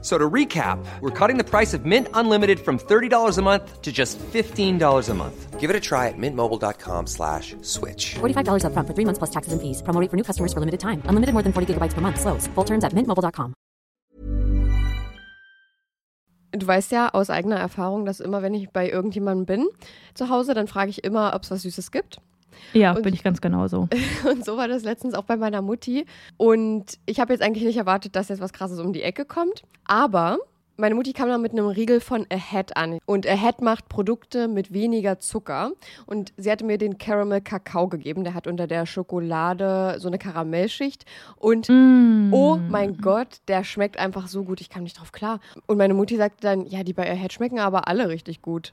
So to recap, we're cutting the price of Mint Unlimited from $30 a month to just $15 a month. Give it a try at mintmobile.com slash switch. $45 up front for three months plus taxes and fees. Promo rate for new customers for limited time. Unlimited more than 40 gigabytes per month. Slows. Full terms at mintmobile.com. Du weißt ja aus eigener Erfahrung, dass immer, wenn ich bei irgendjemandem bin zu Hause, dann frage ich immer, ob es was Süßes gibt. Ja, Und- bin ich ganz genauso. Und so war das letztens auch bei meiner Mutti. Und ich habe jetzt eigentlich nicht erwartet, dass jetzt was Krasses um die Ecke kommt. Aber meine Mutti kam dann mit einem Riegel von Ahead an. Und Ahead macht Produkte mit weniger Zucker. Und sie hatte mir den Caramel Kakao gegeben. Der hat unter der Schokolade so eine Karamellschicht. Und Mm. oh mein Gott, der schmeckt einfach so gut. Ich kam nicht drauf klar. Und meine Mutti sagte dann, ja, die bei Ahead schmecken aber alle richtig gut.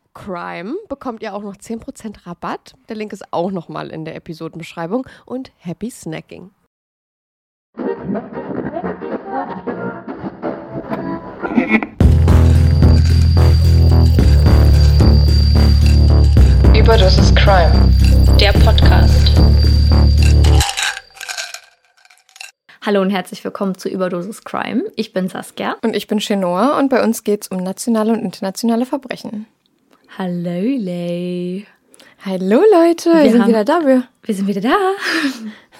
CRIME bekommt ihr auch noch 10% Rabatt. Der Link ist auch nochmal in der Episodenbeschreibung. Und happy snacking. Überdosis Crime, der Podcast. Hallo und herzlich willkommen zu Überdosis Crime. Ich bin Saskia. Und ich bin Chenoa und bei uns geht es um nationale und internationale Verbrechen. Hallo, Lay. Hallo Leute, wir, Wir sind haben- wieder da. Wir, Wir sind wieder da.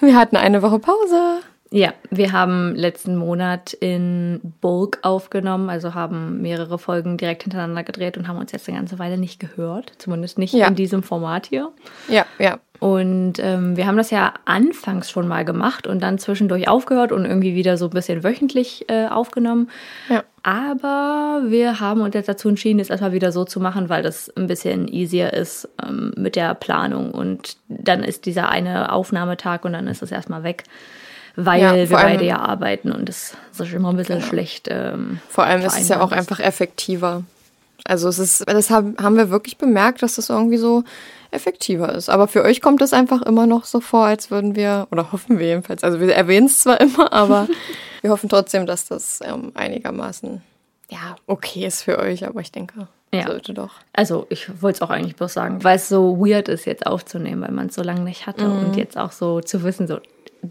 wir hatten eine Woche Pause. Ja, wir haben letzten Monat in Bulk aufgenommen, also haben mehrere Folgen direkt hintereinander gedreht und haben uns jetzt eine ganze Weile nicht gehört. Zumindest nicht Ja. in diesem Format hier. Ja, ja. Und ähm, wir haben das ja anfangs schon mal gemacht und dann zwischendurch aufgehört und irgendwie wieder so ein bisschen wöchentlich äh, aufgenommen. Ja. Aber wir haben uns jetzt dazu entschieden, es erstmal wieder so zu machen, weil das ein bisschen easier ist ähm, mit der Planung. Und dann ist dieser eine Aufnahmetag und dann ist es erstmal weg, weil Ja, wir allem- beide ja arbeiten und das, ist immer ein bisschen schlecht. Ähm, Vor allem ist es ja auch einfach effektiver. Also es ist, das haben, haben wir wirklich bemerkt, dass das irgendwie so effektiver ist. Aber für euch kommt es einfach immer noch so vor, als würden wir, oder hoffen wir jedenfalls, also wir erwähnen es zwar immer, aber wir hoffen trotzdem, dass das ähm, einigermaßen, ja, okay ist für euch. Aber ich denke, Ja. Sollte doch. Also ich wollte es auch eigentlich bloß sagen, weil es so weird ist, jetzt aufzunehmen, weil man es so lange nicht hatte Mhm. und jetzt auch so zu wissen, so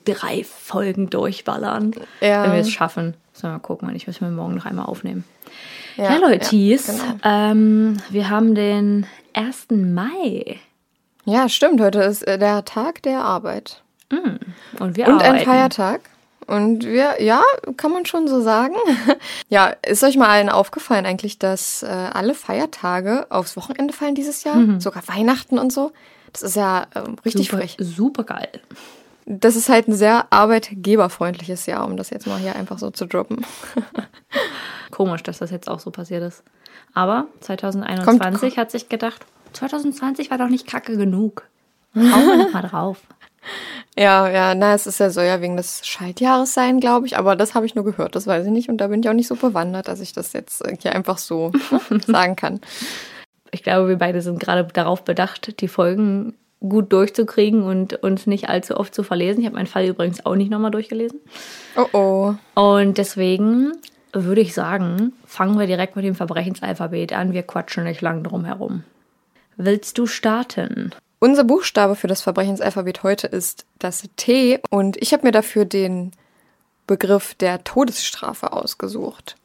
drei Folgen durchballern, Ja. wenn wir es schaffen. So, mal gucken, ich muss mir morgen noch einmal aufnehmen. Ja, Ja, Leutis, genau. ähm, wir haben den 1. Mai ja, stimmt. Heute ist äh, der Tag der Arbeit. und wir Und arbeiten. ein Feiertag. Und wir, ja, kann man schon so sagen. ja, ist euch mal allen aufgefallen eigentlich, dass äh, alle Feiertage aufs Wochenende fallen dieses Jahr? Sogar Weihnachten und so? Das ist ja ähm, richtig super, frech. super geil. Das ist halt ein sehr arbeitgeberfreundliches Jahr, um das jetzt mal hier einfach so zu droppen. Komisch, dass das jetzt auch so passiert ist. Aber 2021 hat sich gedacht, 2020 war doch nicht kacke genug. Hauen wir noch mal drauf. Ja, ja, na, es ist ja so ja wegen des Schaltjahres sein, glaube ich, aber das habe ich nur gehört, das weiß ich nicht und da bin ich auch nicht so bewandert, dass ich das jetzt äh, hier einfach so sagen kann. Ich glaube, wir beide sind gerade darauf bedacht, die Folgen gut durchzukriegen und uns nicht allzu oft zu verlesen. Ich habe meinen Fall übrigens auch nicht nochmal durchgelesen. Oh oh. Und deswegen würde ich sagen, fangen wir direkt mit dem Verbrechensalphabet an. Wir quatschen nicht lang drum herum. Willst du starten? Unser Buchstabe für das Verbrechensalphabet heute ist das T und ich habe mir dafür den Begriff der Todesstrafe ausgesucht.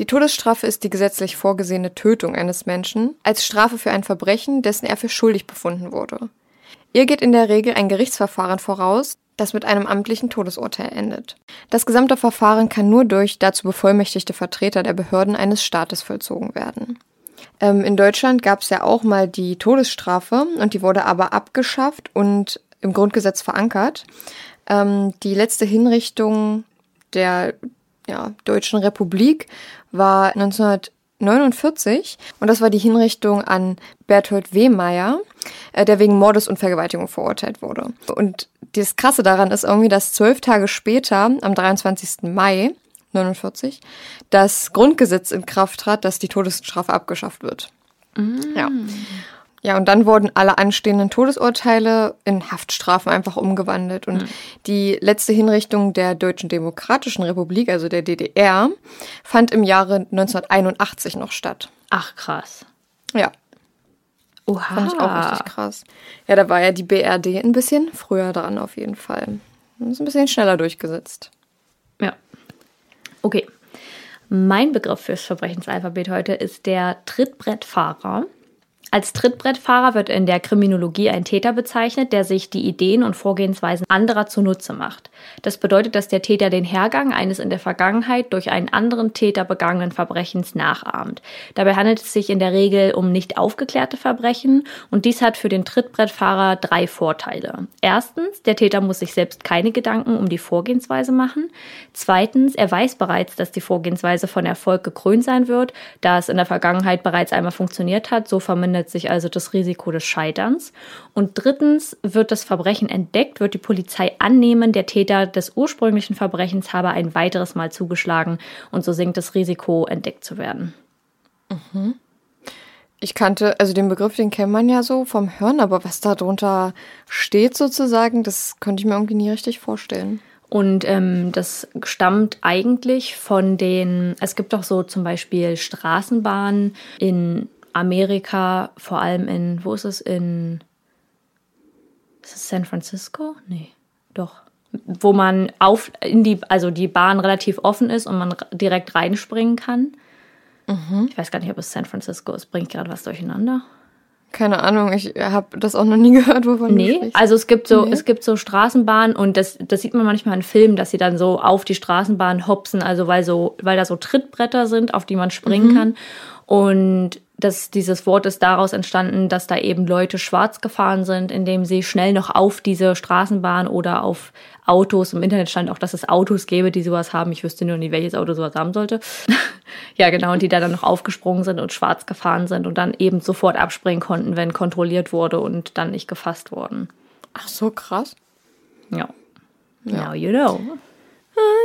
Die Todesstrafe ist die gesetzlich vorgesehene Tötung eines Menschen als Strafe für ein Verbrechen, dessen er für schuldig befunden wurde. Ihr geht in der Regel ein Gerichtsverfahren voraus, das mit einem amtlichen Todesurteil endet. Das gesamte Verfahren kann nur durch dazu bevollmächtigte Vertreter der Behörden eines Staates vollzogen werden. Ähm, in Deutschland gab es ja auch mal die Todesstrafe und die wurde aber abgeschafft und im Grundgesetz verankert. Ähm, die letzte Hinrichtung der ja, Deutschen Republik war 1949 und das war die Hinrichtung an Berthold Wehmeier, äh, der wegen Mordes und Vergewaltigung verurteilt wurde. Und das Krasse daran ist irgendwie, dass zwölf Tage später, am 23. Mai 49, das Grundgesetz in Kraft trat, dass die Todesstrafe abgeschafft wird. Ja. Ja, und dann wurden alle anstehenden Todesurteile in Haftstrafen einfach umgewandelt. Und die letzte Hinrichtung der Deutschen Demokratischen Republik, also der DDR, fand im Jahre 1981 noch statt. Ach, krass. Ja, Oha. fand ich auch richtig krass. Ja, da war ja die BRD ein bisschen früher dran auf jeden Fall. Ist ein bisschen schneller durchgesetzt. Ja. Okay. Mein Begriff fürs Verbrechensalphabet heute ist der Trittbrettfahrer. Als Trittbrettfahrer wird in der Kriminologie ein Täter bezeichnet, der sich die Ideen und Vorgehensweisen anderer zunutze macht. Das bedeutet, dass der Täter den Hergang eines in der Vergangenheit durch einen anderen Täter begangenen Verbrechens nachahmt. Dabei handelt es sich in der Regel um nicht aufgeklärte Verbrechen und dies hat für den Trittbrettfahrer drei Vorteile. Erstens, der Täter muss sich selbst keine Gedanken um die Vorgehensweise machen. Zweitens, er weiß bereits, dass die Vorgehensweise von Erfolg gekrönt sein wird, da es in der Vergangenheit bereits einmal funktioniert hat, so vermindert sich also das Risiko des Scheiterns. Und drittens, wird das Verbrechen entdeckt, wird die Polizei annehmen, der Täter des ursprünglichen Verbrechens habe ein weiteres Mal zugeschlagen und so sinkt das Risiko, entdeckt zu werden. Ich kannte, also den Begriff, den kennt man ja so vom Hören, aber was da drunter steht sozusagen, das konnte ich mir irgendwie nie richtig vorstellen. Und ähm, das stammt eigentlich von den, es gibt auch so zum Beispiel Straßenbahnen in Amerika, vor allem in, wo ist es, in, ist es San Francisco? Nee, doch. Wo man auf, in die, also die Bahn relativ offen ist und man direkt reinspringen kann. Ich weiß gar nicht, ob es San Francisco ist. Bringt gerade was durcheinander? Keine Ahnung, ich habe das auch noch nie gehört, wovon du Nee, sprichst. also es gibt so, Nee. es gibt so Straßenbahnen und das, das sieht man manchmal in Filmen, dass sie dann so auf die Straßenbahn hopsen, also weil so, weil da so Trittbretter sind, auf die man springen kann. Und das, dieses Wort ist daraus entstanden, dass da eben Leute schwarz gefahren sind, indem sie schnell noch auf diese Straßenbahn oder auf Autos, im Internet stand auch, dass es Autos gäbe, die sowas haben. Ich wüsste nur nicht, welches Auto sowas haben sollte. ja, genau, und die da dann noch aufgesprungen sind und schwarz gefahren sind und dann eben sofort abspringen konnten, wenn kontrolliert wurde und dann nicht gefasst wurden. Ach so, krass. Ja. Now you know.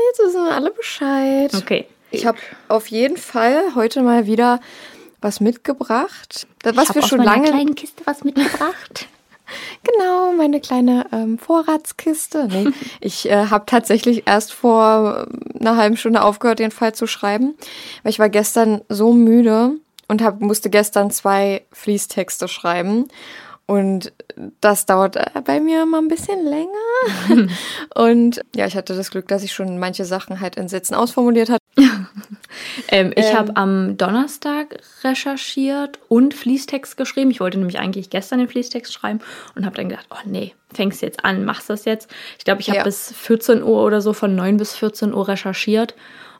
Jetzt wissen wir alle Bescheid. Okay. Ich habe auf jeden Fall heute mal wieder was mitgebracht. Das, was ich wir schon lange. kleinen Kiste was mitgebracht. Genau, meine kleine ähm, Vorratskiste. Nee, ich äh, habe tatsächlich erst vor ähm, einer halben Stunde aufgehört, den Fall zu schreiben, weil ich war gestern so müde und hab, musste gestern zwei Fließtexte schreiben. Und das dauert äh, bei mir mal ein bisschen länger. und ja, ich hatte das Glück, dass ich schon manche Sachen halt in Sätzen ausformuliert hatte. Ähm, ich Ähm. habe am Donnerstag recherchiert und Fließtext geschrieben. Ich wollte nämlich eigentlich gestern den Fließtext schreiben und habe dann gedacht, oh nee, fängst jetzt an, machst das jetzt. Ich glaube, ich habe Ja. bis 14 Uhr oder so von 9 bis 14 Uhr recherchiert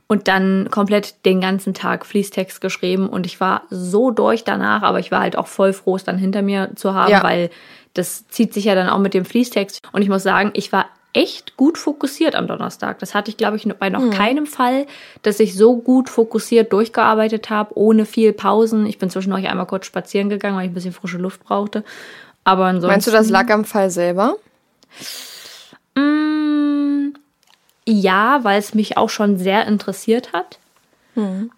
und dann komplett den ganzen Tag Fließtext geschrieben und ich war so durch danach, aber ich war halt auch voll froh, es dann hinter mir zu haben, Ja. weil das zieht sich ja dann auch mit dem Fließtext und ich muss sagen, ich war echt gut fokussiert am Donnerstag. Das hatte ich, glaube ich, bei noch keinem Fall, dass ich so gut fokussiert durchgearbeitet habe, ohne viel Pausen. Ich bin zwischendurch einmal kurz spazieren gegangen, weil ich ein bisschen frische Luft brauchte. Aber ansonsten. Meinst du, das lag am Fall selber? Mm, ja, weil es mich auch schon sehr interessiert hat.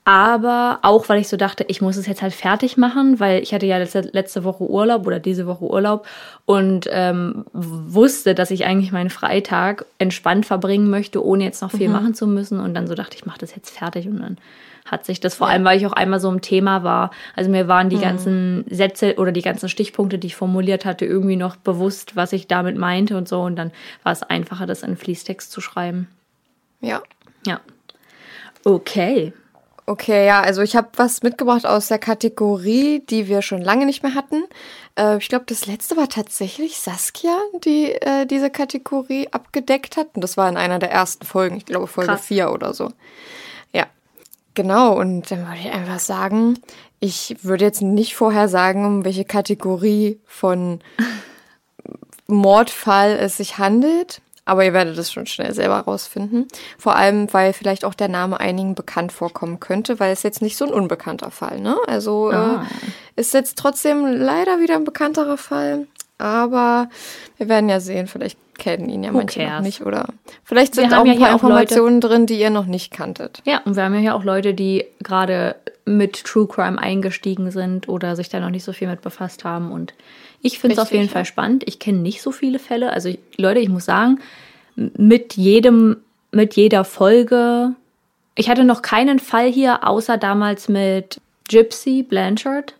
Aber auch, weil ich so dachte, ich muss es jetzt halt fertig machen, weil ich hatte ja letzte, letzte Woche Urlaub oder diese Woche Urlaub und ähm, wusste, dass ich eigentlich meinen Freitag entspannt verbringen möchte, ohne jetzt noch viel machen zu müssen. Und dann so dachte ich, mache das jetzt fertig und dann hat sich das vor allem, weil ich auch einmal so im Thema war. Also mir waren die ganzen Sätze oder die ganzen Stichpunkte, die ich formuliert hatte, irgendwie noch bewusst, was ich damit meinte und so. Und dann war es einfacher, das in Fließtext zu schreiben. Ja. Ja. Okay. Okay, ja, also ich habe was mitgebracht aus der Kategorie, die wir schon lange nicht mehr hatten. Äh, ich glaube, das letzte war tatsächlich Saskia, die äh, diese Kategorie abgedeckt hat. Und das war in einer der ersten Folgen, ich glaube Folge Krass. 4 oder so. Ja, genau. Und dann würde ich einfach sagen, ich würde jetzt nicht vorher sagen, um welche Kategorie von Mordfall es sich handelt. Aber ihr werdet es schon schnell selber rausfinden. Vor allem, weil vielleicht auch der Name einigen bekannt vorkommen könnte, weil es jetzt nicht so ein unbekannter Fall, ne? Also Ah. äh, ist jetzt trotzdem leider wieder ein bekannterer Fall. Aber wir werden ja sehen, vielleicht kennen ihn ja manche noch nicht. Oder vielleicht sind auch ja ein paar hier auch Leute- Informationen drin, die ihr noch nicht kanntet. Ja, und wir haben ja hier auch Leute, die gerade mit True Crime eingestiegen sind oder sich da noch nicht so viel mit befasst haben. Und ich finde es auf jeden. Fall spannend. Ich kenne nicht so viele Fälle. Also Leute, ich muss sagen, mit jedem, mit jeder Folge. Ich hatte noch keinen Fall hier, außer damals mit Gypsy Blanchard.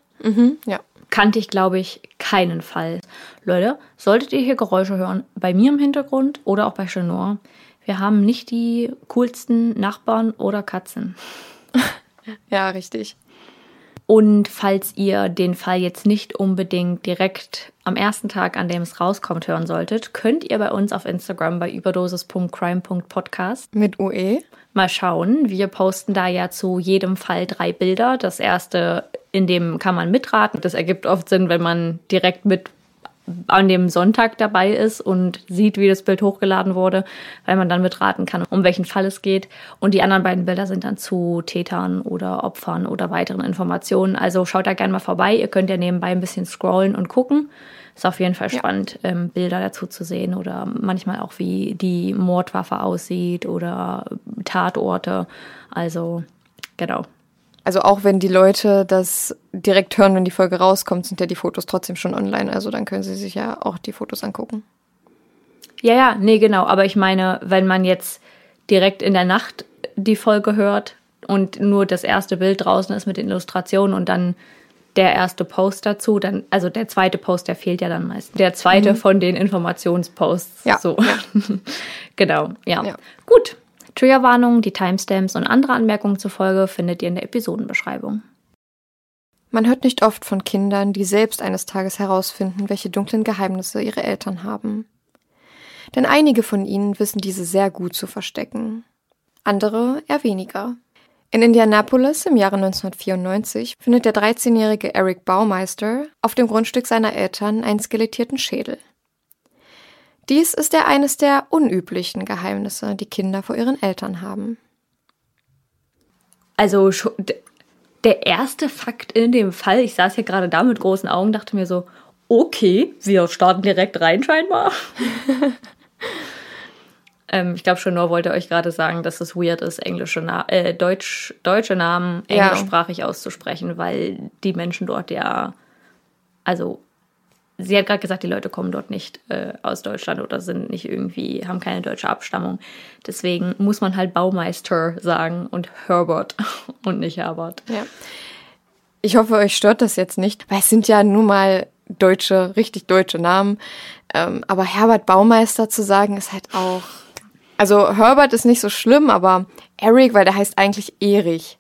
Ja. kannte ich, glaube ich, keinen Fall. Leute, solltet ihr hier Geräusche hören, bei mir im Hintergrund oder auch bei Chenor, wir haben nicht die coolsten Nachbarn oder Katzen. Ja, richtig. Und falls ihr den Fall jetzt nicht unbedingt direkt am ersten Tag, an dem es rauskommt, hören solltet, könnt ihr bei uns auf Instagram bei überdosis.crime.podcast Mit. UE. mal schauen. Wir posten da ja zu jedem Fall drei Bilder. Das erste, in dem kann man mitraten. Das ergibt oft Sinn, wenn man direkt mit an dem Sonntag dabei ist und sieht, wie das Bild hochgeladen wurde, weil man dann mitraten kann, um welchen Fall es geht. Und die anderen beiden Bilder sind dann zu Tätern oder Opfern oder weiteren Informationen. Also schaut da gerne mal vorbei. Ihr könnt ja nebenbei ein bisschen scrollen und gucken. Ist auf jeden Fall Ja. spannend, ähm, Bilder dazu zu sehen oder manchmal auch, wie die Mordwaffe aussieht oder Tatorte. Also, genau. Also auch wenn die Leute das direkt hören, wenn die Folge rauskommt, sind ja die Fotos trotzdem schon online. Also dann können sie sich ja auch die Fotos angucken. Ja, ja, nee, genau. Aber ich meine, wenn man jetzt direkt in der Nacht die Folge hört und nur das erste Bild draußen ist mit den Illustrationen und dann der erste Post dazu, dann, also der zweite Post, der fehlt ja dann meistens. Der zweite von den Informationsposts. Ja, So. genau, ja. Ja. Gut. Triggerwarnungen, die Timestamps und andere Anmerkungen zur Folge findet ihr in der Episodenbeschreibung. Man hört nicht oft von Kindern, die selbst eines Tages herausfinden, welche dunklen Geheimnisse ihre Eltern haben. Denn einige von ihnen wissen diese sehr gut zu verstecken. Andere eher weniger. In Indianapolis im Jahre 1994 findet der 13-jährige Eric Baumeister auf dem Grundstück seiner Eltern einen skelettierten Schädel. Dies ist ja eines der unüblichen Geheimnisse, die Kinder vor ihren Eltern haben. Also der erste Fakt in dem Fall, ich saß hier gerade da mit großen Augen, dachte mir so, okay, wir starten direkt rein scheinbar. ähm, ich glaube schon nur wollte euch gerade sagen, dass es weird ist, englische Na äh, Deutsch, deutsche Namen Ja. englischsprachig auszusprechen, weil die Menschen dort ja, also sie hat gerade gesagt, die Leute kommen dort nicht äh, aus Deutschland oder sind nicht irgendwie, haben keine deutsche Abstammung. Deswegen muss man halt Baumeister sagen und Herbert und nicht Herbert. Ja. Ich hoffe, euch stört das jetzt nicht, weil es sind ja nun mal deutsche, richtig deutsche Namen. Ähm, aber Herbert Baumeister zu sagen, ist halt auch. Also Herbert ist nicht so schlimm, aber Eric, weil der heißt eigentlich Erich.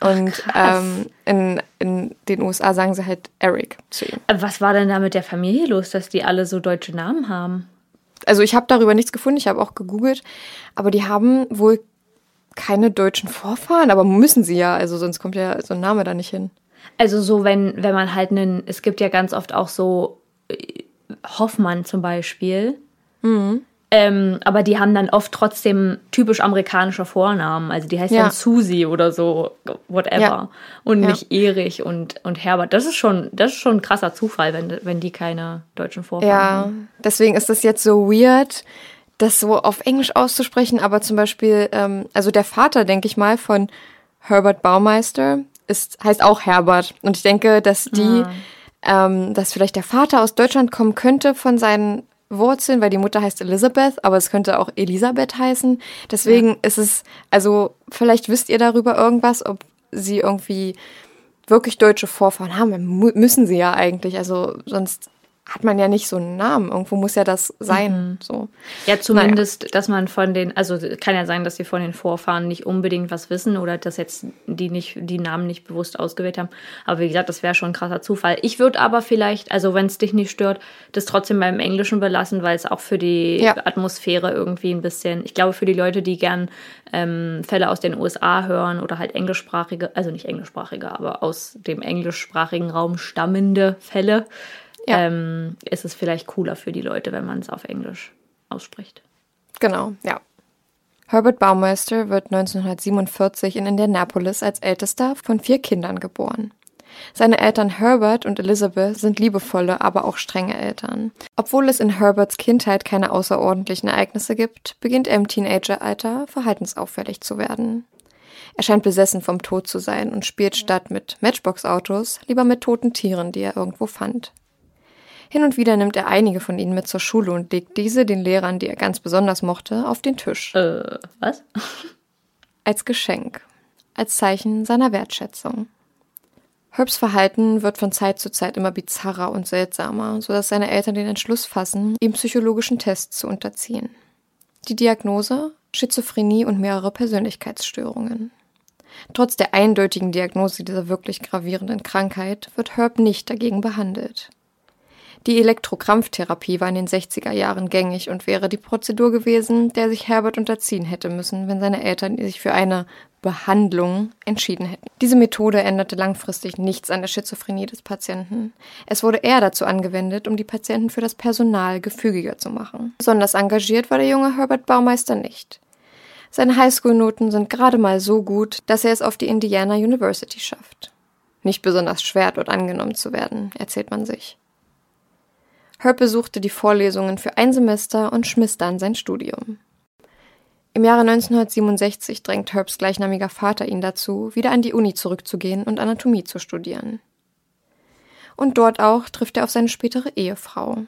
Und Ach, ähm, in, in den USA sagen sie halt Eric zu ihm. Was war denn da mit der Familie los, dass die alle so deutsche Namen haben? Also ich habe darüber nichts gefunden, ich habe auch gegoogelt, aber die haben wohl keine deutschen Vorfahren, aber müssen sie ja, also sonst kommt ja so ein Name da nicht hin. Also so, wenn, wenn man halt einen, es gibt ja ganz oft auch so äh, Hoffmann zum Beispiel. Ähm, aber die haben dann oft trotzdem typisch amerikanische Vornamen. Also die heißt Ja. dann Susi oder so, whatever. Ja. Und Ja. nicht Erich und, und Herbert. Das ist schon, das ist schon ein krasser Zufall, wenn, wenn die keine deutschen Vorfahren Ja, haben. deswegen ist das jetzt so weird, das so auf Englisch auszusprechen, aber zum Beispiel, ähm, also der Vater, denke ich mal, von Herbert Baumeister ist, heißt auch Herbert. Und ich denke, dass die, ähm, dass vielleicht der Vater aus Deutschland kommen könnte von seinen Wurzeln, weil die Mutter heißt Elizabeth, aber es könnte auch Elisabeth heißen. Deswegen ist es, also vielleicht wisst ihr darüber irgendwas, ob sie irgendwie wirklich deutsche Vorfahren haben. Müssen sie ja eigentlich, also sonst hat man ja nicht so einen Namen. Irgendwo muss ja das sein. So. Ja, zumindest, dass man von den, also kann ja sein, dass sie von den Vorfahren nicht unbedingt was wissen oder dass jetzt die nicht, die Namen nicht bewusst ausgewählt haben. Aber wie gesagt, das wäre schon ein krasser Zufall. Ich würde aber vielleicht, also wenn es dich nicht stört, das trotzdem beim Englischen belassen, weil es auch für die Ja. Atmosphäre irgendwie ein bisschen, ich glaube, für die Leute, die gern ähm, Fälle aus den USA hören oder halt englischsprachige, also nicht englischsprachige, aber aus dem englischsprachigen Raum stammende Fälle, Ja. ähm, ist es vielleicht cooler für die Leute, wenn man es auf Englisch ausspricht. Genau, ja. Herbert Baumeister wird 1947 in Indianapolis als ältester von vier Kindern geboren. Seine Eltern Herbert und Elizabeth sind liebevolle, aber auch strenge Eltern. Obwohl es in Herberts Kindheit keine außerordentlichen Ereignisse gibt, beginnt er im Teenageralter verhaltensauffällig zu werden. Er scheint besessen vom Tod zu sein und spielt statt mit Matchbox-Autos lieber mit toten Tieren, die er irgendwo fand. Hin und wieder nimmt er einige von ihnen mit zur Schule und legt diese den Lehrern, die er ganz besonders mochte, auf den Tisch. Äh, was? Als Geschenk. Als Zeichen seiner Wertschätzung. Herbs Verhalten wird von Zeit zu Zeit immer bizarrer und seltsamer, sodass seine Eltern den Entschluss fassen, ihm psychologischen Tests zu unterziehen. Die Diagnose? Schizophrenie und mehrere Persönlichkeitsstörungen. Trotz der eindeutigen Diagnose dieser wirklich gravierenden Krankheit wird Herb nicht dagegen behandelt. Die Elektrokrampftherapie war in den 60er Jahren gängig und wäre die Prozedur gewesen, der sich Herbert unterziehen hätte müssen, wenn seine Eltern sich für eine Behandlung entschieden hätten. Diese Methode änderte langfristig nichts an der Schizophrenie des Patienten. Es wurde eher dazu angewendet, um die Patienten für das Personal gefügiger zu machen. Besonders engagiert war der junge Herbert Baumeister nicht. Seine Highschool-Noten sind gerade mal so gut, dass er es auf die Indiana University schafft. Nicht besonders schwer, dort angenommen zu werden, erzählt man sich. Herb besuchte die Vorlesungen für ein Semester und schmiss dann sein Studium. Im Jahre 1967 drängt Herbs gleichnamiger Vater ihn dazu, wieder an die Uni zurückzugehen und Anatomie zu studieren. Und dort auch trifft er auf seine spätere Ehefrau.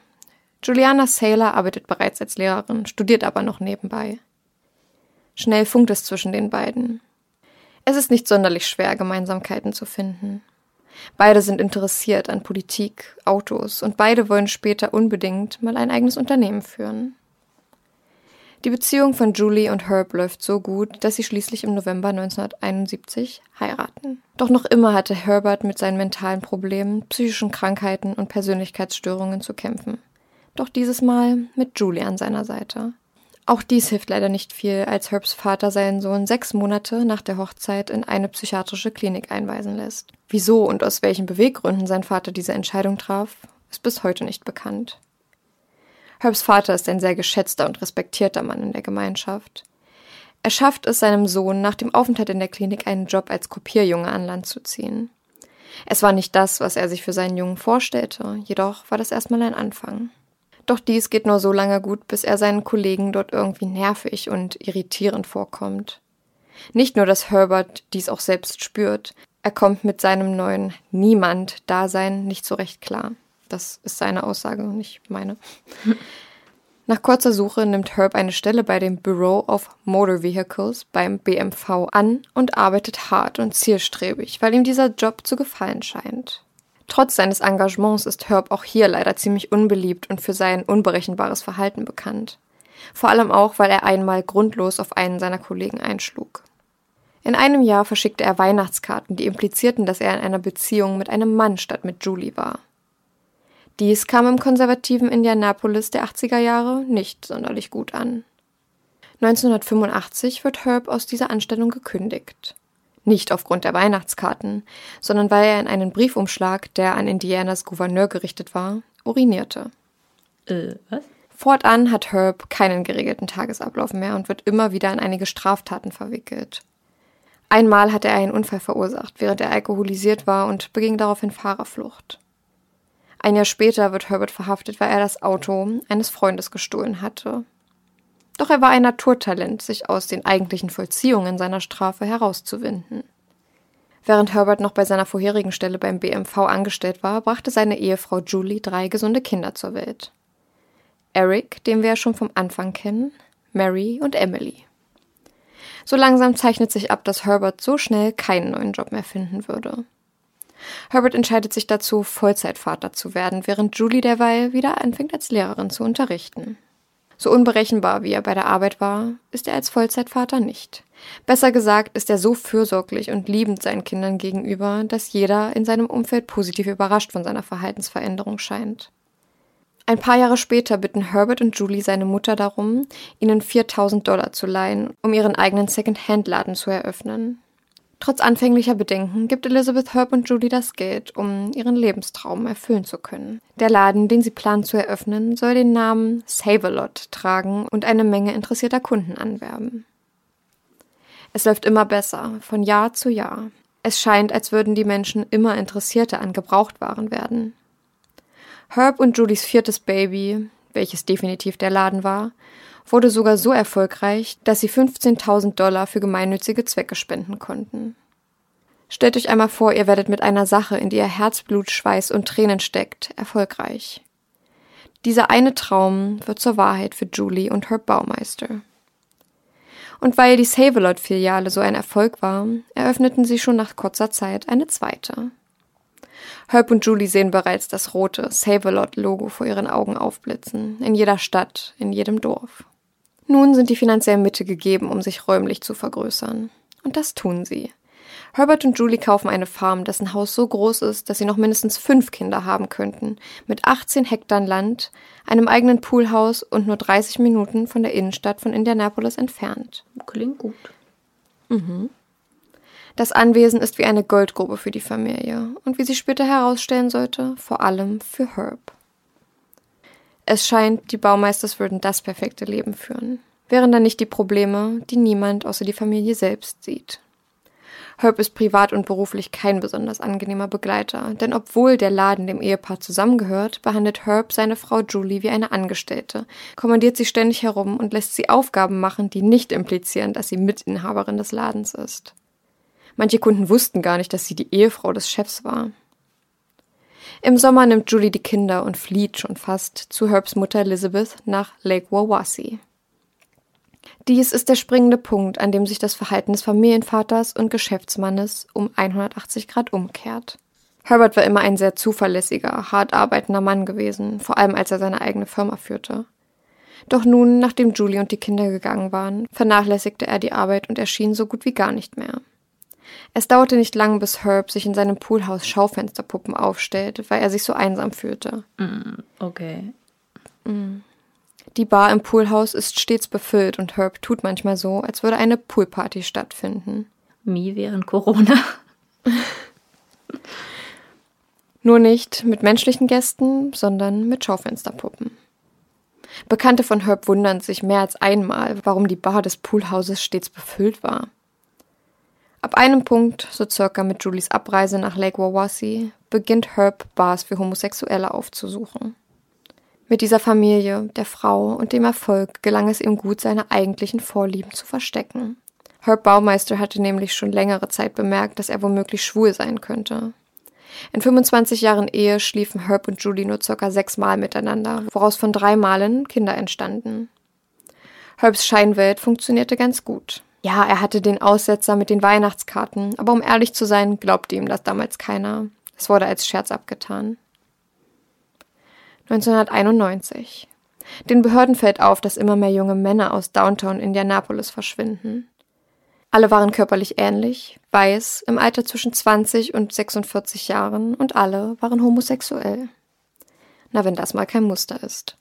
Juliana Saylor arbeitet bereits als Lehrerin, studiert aber noch nebenbei. Schnell funkt es zwischen den beiden. Es ist nicht sonderlich schwer, Gemeinsamkeiten zu finden. Beide sind interessiert an Politik, Autos und beide wollen später unbedingt mal ein eigenes Unternehmen führen. Die Beziehung von Julie und Herb läuft so gut, dass sie schließlich im November 1971 heiraten. Doch noch immer hatte Herbert mit seinen mentalen Problemen, psychischen Krankheiten und Persönlichkeitsstörungen zu kämpfen. Doch dieses Mal mit Julie an seiner Seite. Auch dies hilft leider nicht viel, als Herbs Vater seinen Sohn sechs Monate nach der Hochzeit in eine psychiatrische Klinik einweisen lässt. Wieso und aus welchen Beweggründen sein Vater diese Entscheidung traf, ist bis heute nicht bekannt. Herbs Vater ist ein sehr geschätzter und respektierter Mann in der Gemeinschaft. Er schafft es seinem Sohn nach dem Aufenthalt in der Klinik einen Job als Kopierjunge an Land zu ziehen. Es war nicht das, was er sich für seinen Jungen vorstellte, jedoch war das erstmal ein Anfang. Doch dies geht nur so lange gut, bis er seinen Kollegen dort irgendwie nervig und irritierend vorkommt. Nicht nur, dass Herbert dies auch selbst spürt, er kommt mit seinem neuen Niemand-Dasein nicht so recht klar. Das ist seine Aussage und nicht meine. Nach kurzer Suche nimmt Herb eine Stelle bei dem Bureau of Motor Vehicles beim BMV an und arbeitet hart und zielstrebig, weil ihm dieser Job zu gefallen scheint. Trotz seines Engagements ist Herb auch hier leider ziemlich unbeliebt und für sein unberechenbares Verhalten bekannt. Vor allem auch, weil er einmal grundlos auf einen seiner Kollegen einschlug. In einem Jahr verschickte er Weihnachtskarten, die implizierten, dass er in einer Beziehung mit einem Mann statt mit Julie war. Dies kam im konservativen Indianapolis der 80er Jahre nicht sonderlich gut an. 1985 wird Herb aus dieser Anstellung gekündigt. Nicht aufgrund der Weihnachtskarten, sondern weil er in einen Briefumschlag, der an Indianas Gouverneur gerichtet war, urinierte. Äh, was? Fortan hat Herb keinen geregelten Tagesablauf mehr und wird immer wieder in einige Straftaten verwickelt. Einmal hat er einen Unfall verursacht, während er alkoholisiert war und beging daraufhin Fahrerflucht. Ein Jahr später wird Herbert verhaftet, weil er das Auto eines Freundes gestohlen hatte. Doch er war ein Naturtalent, sich aus den eigentlichen Vollziehungen seiner Strafe herauszuwinden. Während Herbert noch bei seiner vorherigen Stelle beim BMV angestellt war, brachte seine Ehefrau Julie drei gesunde Kinder zur Welt. Eric, den wir ja schon vom Anfang kennen, Mary und Emily. So langsam zeichnet sich ab, dass Herbert so schnell keinen neuen Job mehr finden würde. Herbert entscheidet sich dazu, Vollzeitvater zu werden, während Julie derweil wieder anfängt als Lehrerin zu unterrichten. So unberechenbar wie er bei der Arbeit war, ist er als Vollzeitvater nicht. Besser gesagt ist er so fürsorglich und liebend seinen Kindern gegenüber, dass jeder in seinem Umfeld positiv überrascht von seiner Verhaltensveränderung scheint. Ein paar Jahre später bitten Herbert und Julie seine Mutter darum, ihnen 4000 Dollar zu leihen, um ihren eigenen Second-Hand-Laden zu eröffnen. Trotz anfänglicher Bedenken gibt Elizabeth Herb und Julie das Geld, um ihren Lebenstraum erfüllen zu können. Der Laden, den sie planen zu eröffnen, soll den Namen Save-A-Lot tragen und eine Menge interessierter Kunden anwerben. Es läuft immer besser, von Jahr zu Jahr. Es scheint, als würden die Menschen immer interessierter an Gebrauchtwaren werden. Herb und Julies viertes Baby, welches definitiv der Laden war, wurde sogar so erfolgreich, dass sie 15.000 Dollar für gemeinnützige Zwecke spenden konnten. Stellt euch einmal vor, ihr werdet mit einer Sache, in die ihr Herzblut, Schweiß und Tränen steckt, erfolgreich. Dieser eine Traum wird zur Wahrheit für Julie und Herb Baumeister. Und weil die Save-A-Lot-Filiale so ein Erfolg war, eröffneten sie schon nach kurzer Zeit eine zweite. Herb und Julie sehen bereits das rote Save-A-Lot-Logo vor ihren Augen aufblitzen, in jeder Stadt, in jedem Dorf. Nun sind die finanziellen Mittel gegeben, um sich räumlich zu vergrößern. Und das tun sie. Herbert und Julie kaufen eine Farm, dessen Haus so groß ist, dass sie noch mindestens fünf Kinder haben könnten, mit 18 Hektar Land, einem eigenen Poolhaus und nur 30 Minuten von der Innenstadt von Indianapolis entfernt. Klingt gut. Mhm. Das Anwesen ist wie eine Goldgrube für die Familie und wie sie später herausstellen sollte, vor allem für Herb. Es scheint, die Baumeisters würden das perfekte Leben führen. Wären dann nicht die Probleme, die niemand außer die Familie selbst sieht. Herb ist privat und beruflich kein besonders angenehmer Begleiter, denn obwohl der Laden dem Ehepaar zusammengehört, behandelt Herb seine Frau Julie wie eine Angestellte, kommandiert sie ständig herum und lässt sie Aufgaben machen, die nicht implizieren, dass sie Mitinhaberin des Ladens ist. Manche Kunden wussten gar nicht, dass sie die Ehefrau des Chefs war. Im Sommer nimmt Julie die Kinder und flieht schon fast zu Herbs Mutter Elizabeth nach Lake Wawasee. Dies ist der springende Punkt, an dem sich das Verhalten des Familienvaters und Geschäftsmannes um 180 Grad umkehrt. Herbert war immer ein sehr zuverlässiger, hart arbeitender Mann gewesen, vor allem als er seine eigene Firma führte. Doch nun, nachdem Julie und die Kinder gegangen waren, vernachlässigte er die Arbeit und erschien so gut wie gar nicht mehr. Es dauerte nicht lang, bis Herb sich in seinem Poolhaus Schaufensterpuppen aufstellte, weil er sich so einsam fühlte. Mm, okay. Mm. Die Bar im Poolhaus ist stets befüllt und Herb tut manchmal so, als würde eine Poolparty stattfinden. Mi während Corona. Nur nicht mit menschlichen Gästen, sondern mit Schaufensterpuppen. Bekannte von Herb wundern sich mehr als einmal, warum die Bar des Poolhauses stets befüllt war. Ab einem Punkt, so circa mit Julies Abreise nach Lake Wawasee, beginnt Herb Bars für Homosexuelle aufzusuchen. Mit dieser Familie, der Frau und dem Erfolg gelang es ihm gut, seine eigentlichen Vorlieben zu verstecken. Herb Baumeister hatte nämlich schon längere Zeit bemerkt, dass er womöglich schwul sein könnte. In 25 Jahren Ehe schliefen Herb und Julie nur circa sechsmal miteinander, woraus von drei Malen Kinder entstanden. Herbs Scheinwelt funktionierte ganz gut. Ja, er hatte den Aussetzer mit den Weihnachtskarten, aber um ehrlich zu sein, glaubte ihm das damals keiner. Es wurde als Scherz abgetan. 1991. Den Behörden fällt auf, dass immer mehr junge Männer aus Downtown Indianapolis verschwinden. Alle waren körperlich ähnlich, weiß, im Alter zwischen 20 und 46 Jahren und alle waren homosexuell. Na, wenn das mal kein Muster ist.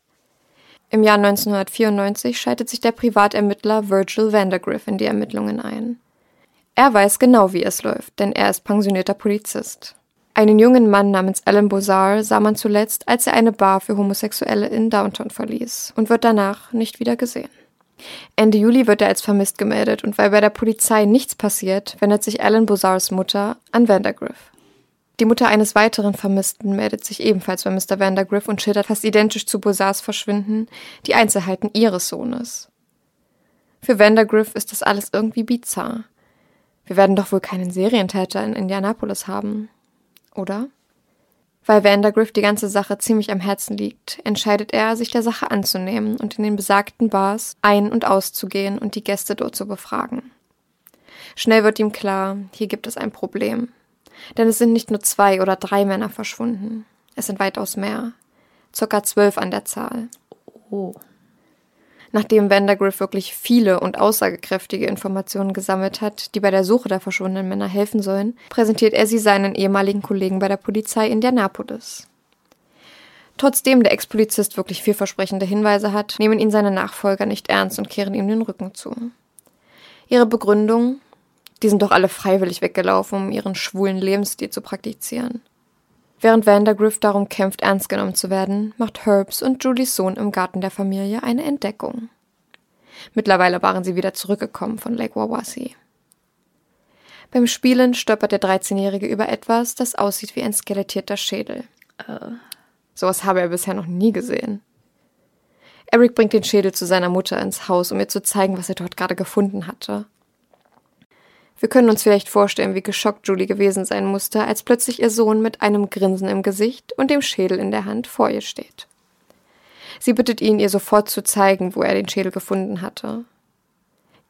Im Jahr 1994 schaltet sich der Privatermittler Virgil Vandergriff in die Ermittlungen ein. Er weiß genau, wie es läuft, denn er ist pensionierter Polizist. Einen jungen Mann namens Alan Bozar sah man zuletzt, als er eine Bar für Homosexuelle in Downtown verließ und wird danach nicht wieder gesehen. Ende Juli wird er als vermisst gemeldet und weil bei der Polizei nichts passiert, wendet sich Alan Bozars Mutter an Vandergriff. Die Mutter eines weiteren Vermissten meldet sich ebenfalls bei Mr. Vandergriff und schildert fast identisch zu Bozars Verschwinden die Einzelheiten ihres Sohnes. Für Vandergriff ist das alles irgendwie bizarr. Wir werden doch wohl keinen Serientäter in Indianapolis haben, oder? Weil Vandergriff die ganze Sache ziemlich am Herzen liegt, entscheidet er, sich der Sache anzunehmen und in den besagten Bars ein- und auszugehen und die Gäste dort zu befragen. Schnell wird ihm klar, hier gibt es ein Problem. Denn es sind nicht nur zwei oder drei Männer verschwunden. Es sind weitaus mehr. Circa zwölf an der Zahl. Oh. Nachdem Vandergriff wirklich viele und aussagekräftige Informationen gesammelt hat, die bei der Suche der verschwundenen Männer helfen sollen, präsentiert er sie seinen ehemaligen Kollegen bei der Polizei Indianapolis. Trotzdem der Ex-Polizist wirklich vielversprechende Hinweise hat, nehmen ihn seine Nachfolger nicht ernst und kehren ihm den Rücken zu. Ihre Begründung? Die sind doch alle freiwillig weggelaufen, um ihren schwulen Lebensstil zu praktizieren. Während Vandergriff darum kämpft, ernst genommen zu werden, macht Herbs und Julies Sohn im Garten der Familie eine Entdeckung. Mittlerweile waren sie wieder zurückgekommen von Lake Wawasee. Beim Spielen stolpert der 13-Jährige über etwas, das aussieht wie ein skelettierter Schädel. Uh. Sowas habe er bisher noch nie gesehen. Eric bringt den Schädel zu seiner Mutter ins Haus, um ihr zu zeigen, was er dort gerade gefunden hatte. Wir können uns vielleicht vorstellen, wie geschockt Julie gewesen sein musste, als plötzlich ihr Sohn mit einem Grinsen im Gesicht und dem Schädel in der Hand vor ihr steht. Sie bittet ihn, ihr sofort zu zeigen, wo er den Schädel gefunden hatte.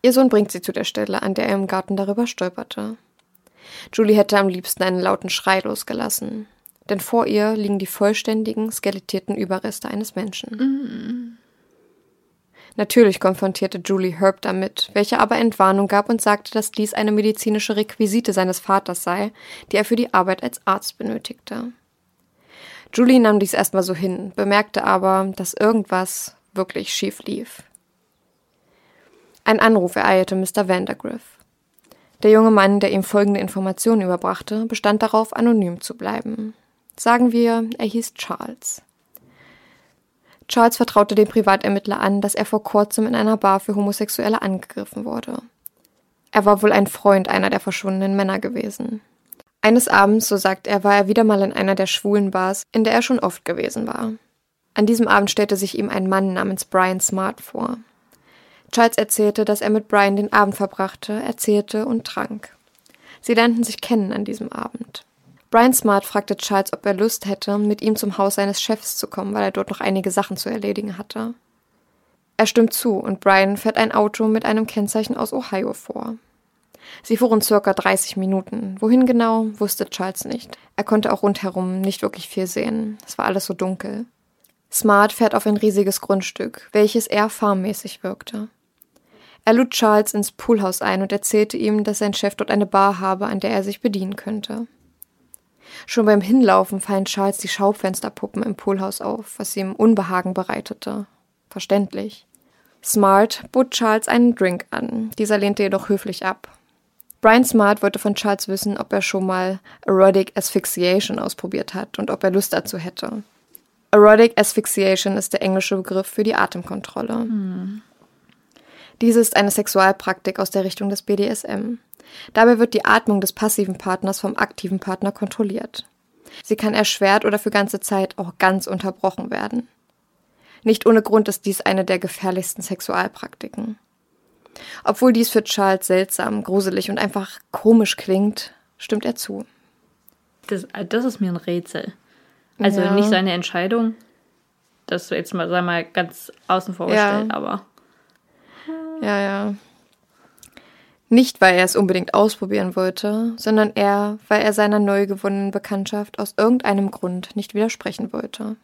Ihr Sohn bringt sie zu der Stelle, an der er im Garten darüber stolperte. Julie hätte am liebsten einen lauten Schrei losgelassen, denn vor ihr liegen die vollständigen, skelettierten Überreste eines Menschen. Mm. Natürlich konfrontierte Julie Herb damit, welche aber Entwarnung gab und sagte, dass dies eine medizinische Requisite seines Vaters sei, die er für die Arbeit als Arzt benötigte. Julie nahm dies erstmal so hin, bemerkte aber, dass irgendwas wirklich schief lief. Ein Anruf ereilte Mr. Vandergriff. Der junge Mann, der ihm folgende Informationen überbrachte, bestand darauf, anonym zu bleiben. Sagen wir, er hieß Charles. Charles vertraute dem Privatermittler an, dass er vor kurzem in einer Bar für Homosexuelle angegriffen wurde. Er war wohl ein Freund einer der verschwundenen Männer gewesen. Eines Abends, so sagt er, war er wieder mal in einer der schwulen Bars, in der er schon oft gewesen war. An diesem Abend stellte sich ihm ein Mann namens Brian Smart vor. Charles erzählte, dass er mit Brian den Abend verbrachte, erzählte und trank. Sie lernten sich kennen an diesem Abend. Brian Smart fragte Charles, ob er Lust hätte, mit ihm zum Haus seines Chefs zu kommen, weil er dort noch einige Sachen zu erledigen hatte. Er stimmt zu und Brian fährt ein Auto mit einem Kennzeichen aus Ohio vor. Sie fuhren circa 30 Minuten. Wohin genau, wusste Charles nicht. Er konnte auch rundherum nicht wirklich viel sehen. Es war alles so dunkel. Smart fährt auf ein riesiges Grundstück, welches eher farmmäßig wirkte. Er lud Charles ins Poolhaus ein und erzählte ihm, dass sein Chef dort eine Bar habe, an der er sich bedienen könnte. Schon beim Hinlaufen fallen Charles die Schaufensterpuppen im Poolhaus auf, was ihm Unbehagen bereitete. Verständlich. Smart bot Charles einen Drink an. Dieser lehnte jedoch höflich ab. Brian Smart wollte von Charles wissen, ob er schon mal Erotic Asphyxiation ausprobiert hat und ob er Lust dazu hätte. Erotic Asphyxiation ist der englische Begriff für die Atemkontrolle. Hm. Diese ist eine Sexualpraktik aus der Richtung des BDSM. Dabei wird die Atmung des passiven Partners vom aktiven Partner kontrolliert. Sie kann erschwert oder für ganze Zeit auch ganz unterbrochen werden. Nicht ohne Grund ist dies eine der gefährlichsten Sexualpraktiken. Obwohl dies für Charles seltsam, gruselig und einfach komisch klingt, stimmt er zu. Das, das ist mir ein Rätsel. Also Ja. nicht seine Entscheidung. Das jetzt mal, sei mal ganz außen vor Ja. gestellt, aber Ja, ja. Nicht, weil er es unbedingt ausprobieren wollte, sondern eher, weil er seiner neu gewonnenen Bekanntschaft aus irgendeinem Grund nicht widersprechen wollte.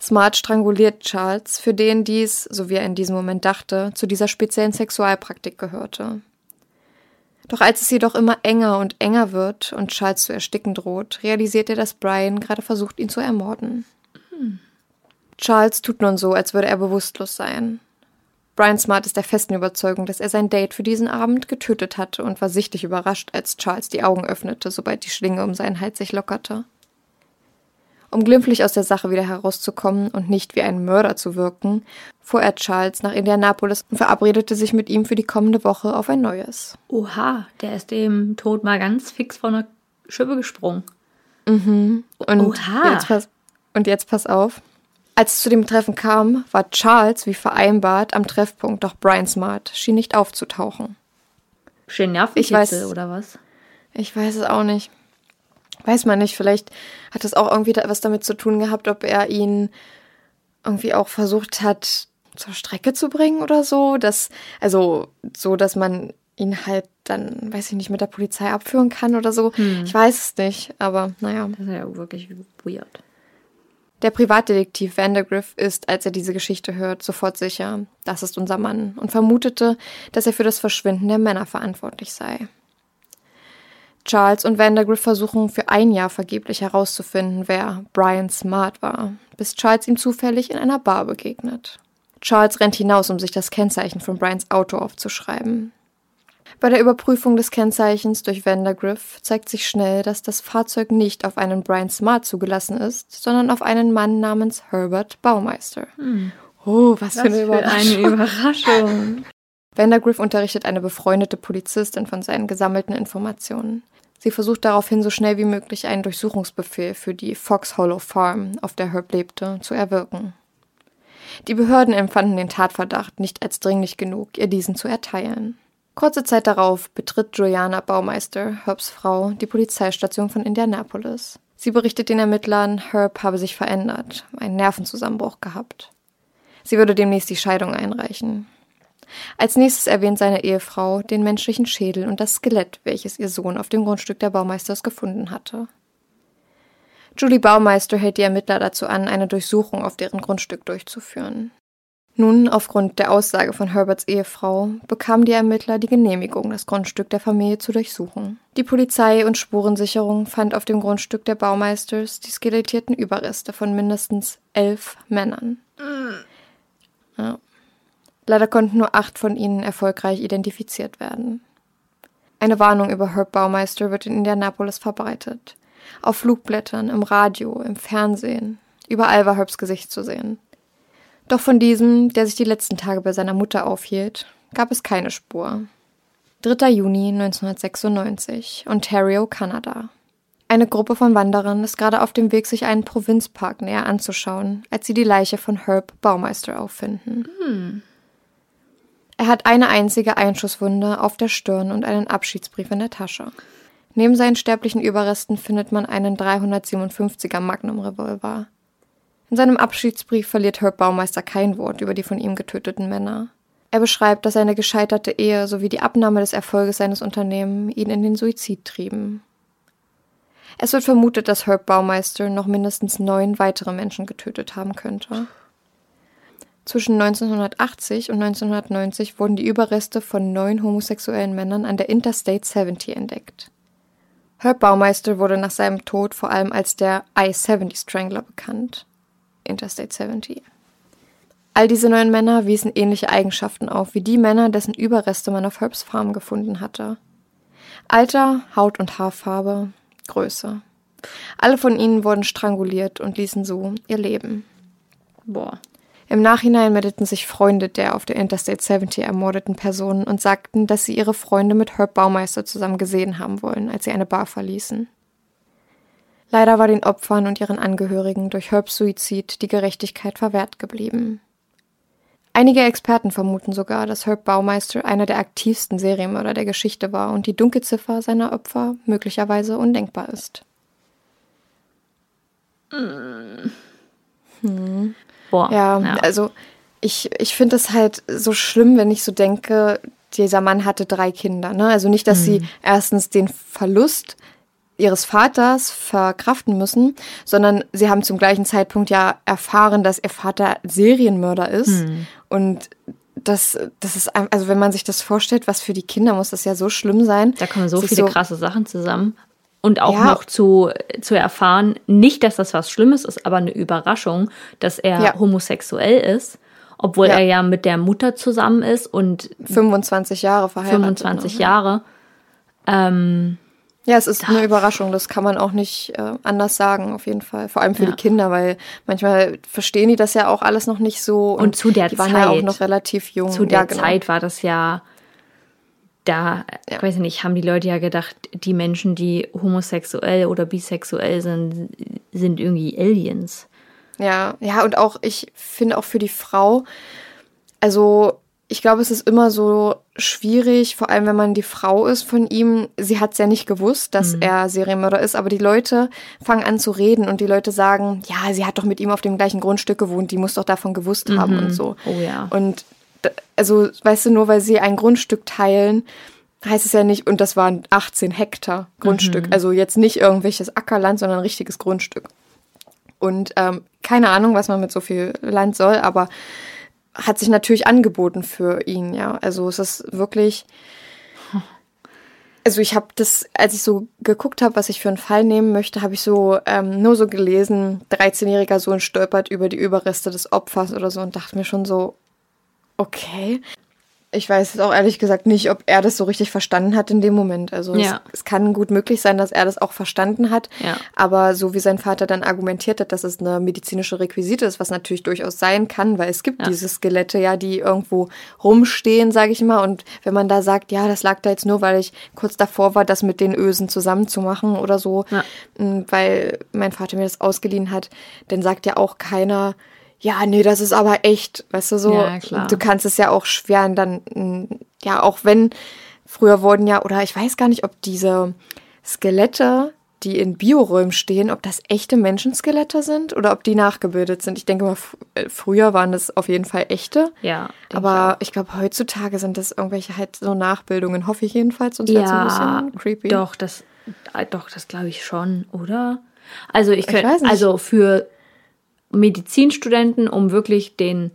Smart stranguliert Charles, für den dies, so wie er in diesem Moment dachte, zu dieser speziellen Sexualpraktik gehörte. Doch als es jedoch immer enger und enger wird und Charles zu ersticken droht, realisiert er, dass Brian gerade versucht, ihn zu ermorden. Charles tut nun so, als würde er bewusstlos sein. Brian Smart ist der festen Überzeugung, dass er sein Date für diesen Abend getötet hatte und war sichtlich überrascht, als Charles die Augen öffnete, sobald die Schlinge um seinen Hals sich lockerte. Um glimpflich aus der Sache wieder herauszukommen und nicht wie ein Mörder zu wirken, fuhr er Charles nach Indianapolis und verabredete sich mit ihm für die kommende Woche auf ein neues. oha, der ist dem Tod mal ganz fix von der Schippe gesprungen. Und Oha. jetzt pass, und jetzt pass auf. Als es zu dem Treffen kam, war Charles wie vereinbart am Treffpunkt, doch Brian Smart schien nicht aufzutauchen. Schön Ich weiß- oder was? Ich weiß es auch nicht. Weiß man nicht. Vielleicht hat es auch irgendwie da was damit zu tun gehabt, ob er ihn irgendwie auch versucht hat, zur Strecke zu bringen oder so. Dass, also so, dass man ihn halt dann, weiß ich nicht, mit der Polizei abführen kann oder so. Ich weiß es nicht, aber naja. Das ist ja wirklich weird. Der Privatdetektiv Vandergriff ist, als er diese Geschichte hört, sofort sicher, das ist unser Mann und vermutete, dass er für das Verschwinden der Männer verantwortlich sei. Charles und Vandergriff versuchen für ein Jahr vergeblich herauszufinden, wer Brian Smart war, bis Charles ihm zufällig in einer Bar begegnet. Charles rennt hinaus, um sich das Kennzeichen von Brians Auto aufzuschreiben. Bei der Überprüfung des Kennzeichens durch Vandergriff zeigt sich schnell, dass das Fahrzeug nicht auf einen Brian Smart zugelassen ist, sondern auf einen Mann namens Herbert Baumeister. Oh, was für eine Überraschung. eine Überraschung. Vandergriff unterrichtet eine befreundete Polizistin von seinen gesammelten Informationen. Sie versucht daraufhin so schnell wie möglich einen Durchsuchungsbefehl für die Fox Hollow Farm, auf der Herb lebte, zu erwirken. Die Behörden empfanden den Tatverdacht nicht als dringlich genug, ihr diesen zu erteilen. Kurze Zeit darauf betritt Juliana Baumeister, Herbs Frau, die Polizeistation von Indianapolis. Sie berichtet den Ermittlern, Herb habe sich verändert, einen Nervenzusammenbruch gehabt. Sie würde demnächst die Scheidung einreichen. Als nächstes erwähnt seine Ehefrau den menschlichen Schädel und das Skelett, welches ihr Sohn auf dem Grundstück der Baumeisters gefunden hatte. Julie Baumeister hält die Ermittler dazu an, eine Durchsuchung auf deren Grundstück durchzuführen. Nun, aufgrund der Aussage von Herberts Ehefrau, bekamen die Ermittler die Genehmigung, das Grundstück der Familie zu durchsuchen. Die Polizei und Spurensicherung fand auf dem Grundstück der Baumeisters die skelettierten Überreste von mindestens elf Männern. Ja. Leider konnten nur acht von ihnen erfolgreich identifiziert werden. Eine Warnung über Herb Baumeister wird in Indianapolis verbreitet. Auf Flugblättern, im Radio, im Fernsehen. Überall war Herbs Gesicht zu sehen. Doch von diesem, der sich die letzten Tage bei seiner Mutter aufhielt, gab es keine Spur. 3. Juni 1996, Ontario, Kanada. Eine Gruppe von Wanderern ist gerade auf dem Weg, sich einen Provinzpark näher anzuschauen, als sie die Leiche von Herb Baumeister auffinden. Er hat eine einzige Einschusswunde auf der Stirn und einen Abschiedsbrief in der Tasche. Neben seinen sterblichen Überresten findet man einen 357er Magnum Revolver. In seinem Abschiedsbrief verliert Herb Baumeister kein Wort über die von ihm getöteten Männer. Er beschreibt, dass seine gescheiterte Ehe sowie die Abnahme des Erfolges seines Unternehmens ihn in den Suizid trieben. Es wird vermutet, dass Herb Baumeister noch mindestens neun weitere Menschen getötet haben könnte. Zwischen 1980 und 1990 wurden die Überreste von neun homosexuellen Männern an der Interstate 70 entdeckt. Herb Baumeister wurde nach seinem Tod vor allem als der I-70 Strangler bekannt. Interstate 70. All diese neun Männer wiesen ähnliche Eigenschaften auf wie die Männer, dessen Überreste man auf Herbs Farm gefunden hatte. Alter, Haut- und Haarfarbe, Größe. Alle von ihnen wurden stranguliert und ließen so ihr Leben. Boah. Im Nachhinein meldeten sich Freunde der auf der Interstate 70 ermordeten Personen und sagten, dass sie ihre Freunde mit Herb Baumeister zusammen gesehen haben wollen, als sie eine Bar verließen. Leider war den Opfern und ihren Angehörigen durch Herbs Suizid die Gerechtigkeit verwehrt geblieben. Einige Experten vermuten sogar, dass Herb Baumeister einer der aktivsten Serienmörder der Geschichte war und die Dunkelziffer seiner Opfer möglicherweise undenkbar ist. Boah. Ja, also ich, ich finde es halt so schlimm, wenn ich so denke, dieser Mann hatte drei Kinder. Ne? Also nicht, dass sie erstens den Verlust ihres Vaters verkraften müssen, sondern sie haben zum gleichen Zeitpunkt ja erfahren, dass ihr Vater Serienmörder ist. Und das, das ist, also wenn man sich das vorstellt, was für die Kinder muss das ja so schlimm sein. Da kommen so sich viele krasse Sachen zusammen. Und auch Ja. noch zu, zu erfahren, nicht, dass das was Schlimmes ist, aber eine Überraschung, dass er Ja. homosexuell ist, obwohl Ja. er ja mit der Mutter zusammen ist und 25 Jahre verheiratet. 25 ne? Jahre. Ähm, Ja, es ist eine Überraschung, das kann man auch nicht äh, anders sagen, auf jeden Fall. Vor allem für Ja. die Kinder, weil manchmal verstehen die das ja auch alles noch nicht so. Und zu der die waren ja auch Zeit. noch relativ jung. zu der ja, genau. Zeit war das ja, da, Ja. ich weiß nicht, haben die Leute ja gedacht, die Menschen, die homosexuell oder bisexuell sind, sind irgendwie Aliens. Ja, ja, und auch, ich finde auch für die Frau, also ich glaube, es ist immer so schwierig, vor allem wenn man die Frau ist von ihm. Sie hat es ja nicht gewusst, dass Mhm. er Serienmörder ist, aber die Leute fangen an zu reden und die Leute sagen, ja, sie hat doch mit ihm auf dem gleichen Grundstück gewohnt, die muss doch davon gewusst haben und so. Oh ja. Und also, weißt du, nur weil sie ein Grundstück teilen, heißt es ja nicht, und das waren 18 Hektar Grundstück. Mhm. Also jetzt nicht irgendwelches Ackerland, sondern ein richtiges Grundstück. Und ähm, keine Ahnung, was man mit so viel Land soll, aber hat sich natürlich angeboten für ihn, ja. Also es ist wirklich. Also ich habe das, als ich so geguckt habe, was ich für einen Fall nehmen möchte, habe ich so ähm, nur so gelesen, 13-jähriger Sohn stolpert über die Überreste des Opfers oder so und dachte mir schon so, okay. Ich weiß auch ehrlich gesagt nicht, ob er das so richtig verstanden hat in dem Moment. Also Ja. es, es kann gut möglich sein, dass er das auch verstanden hat. Ja. Aber so wie sein Vater dann argumentiert hat, dass es eine medizinische Requisite ist, was natürlich durchaus sein kann, weil es gibt Ja. diese Skelette ja, die irgendwo rumstehen, sage ich mal. Und wenn man da sagt, ja, das lag da jetzt nur, weil ich kurz davor war, das mit den Ösen zusammenzumachen oder so, weil mein Vater mir das ausgeliehen hat, dann sagt ja auch keiner, ja, nee, das ist aber echt, weißt du so. Ja, klar. Du kannst es ja auch schwer dann, m, ja, auch wenn früher wurden ja, oder ich weiß gar nicht, ob diese Skelette, die in Bioräumen stehen, ob das echte Menschenskelette sind oder ob die nachgebildet sind. Ich denke mal, äh, früher waren das auf jeden Fall echte. Ja, Aber ich glaube, heutzutage sind das irgendwelche halt so Nachbildungen, hoffe ich jedenfalls, sonst wäre es ein bisschen creepy. Doch, das, äh, doch, das glaube ich schon, oder? Also ich könnte, also für Medizinstudenten, um wirklich den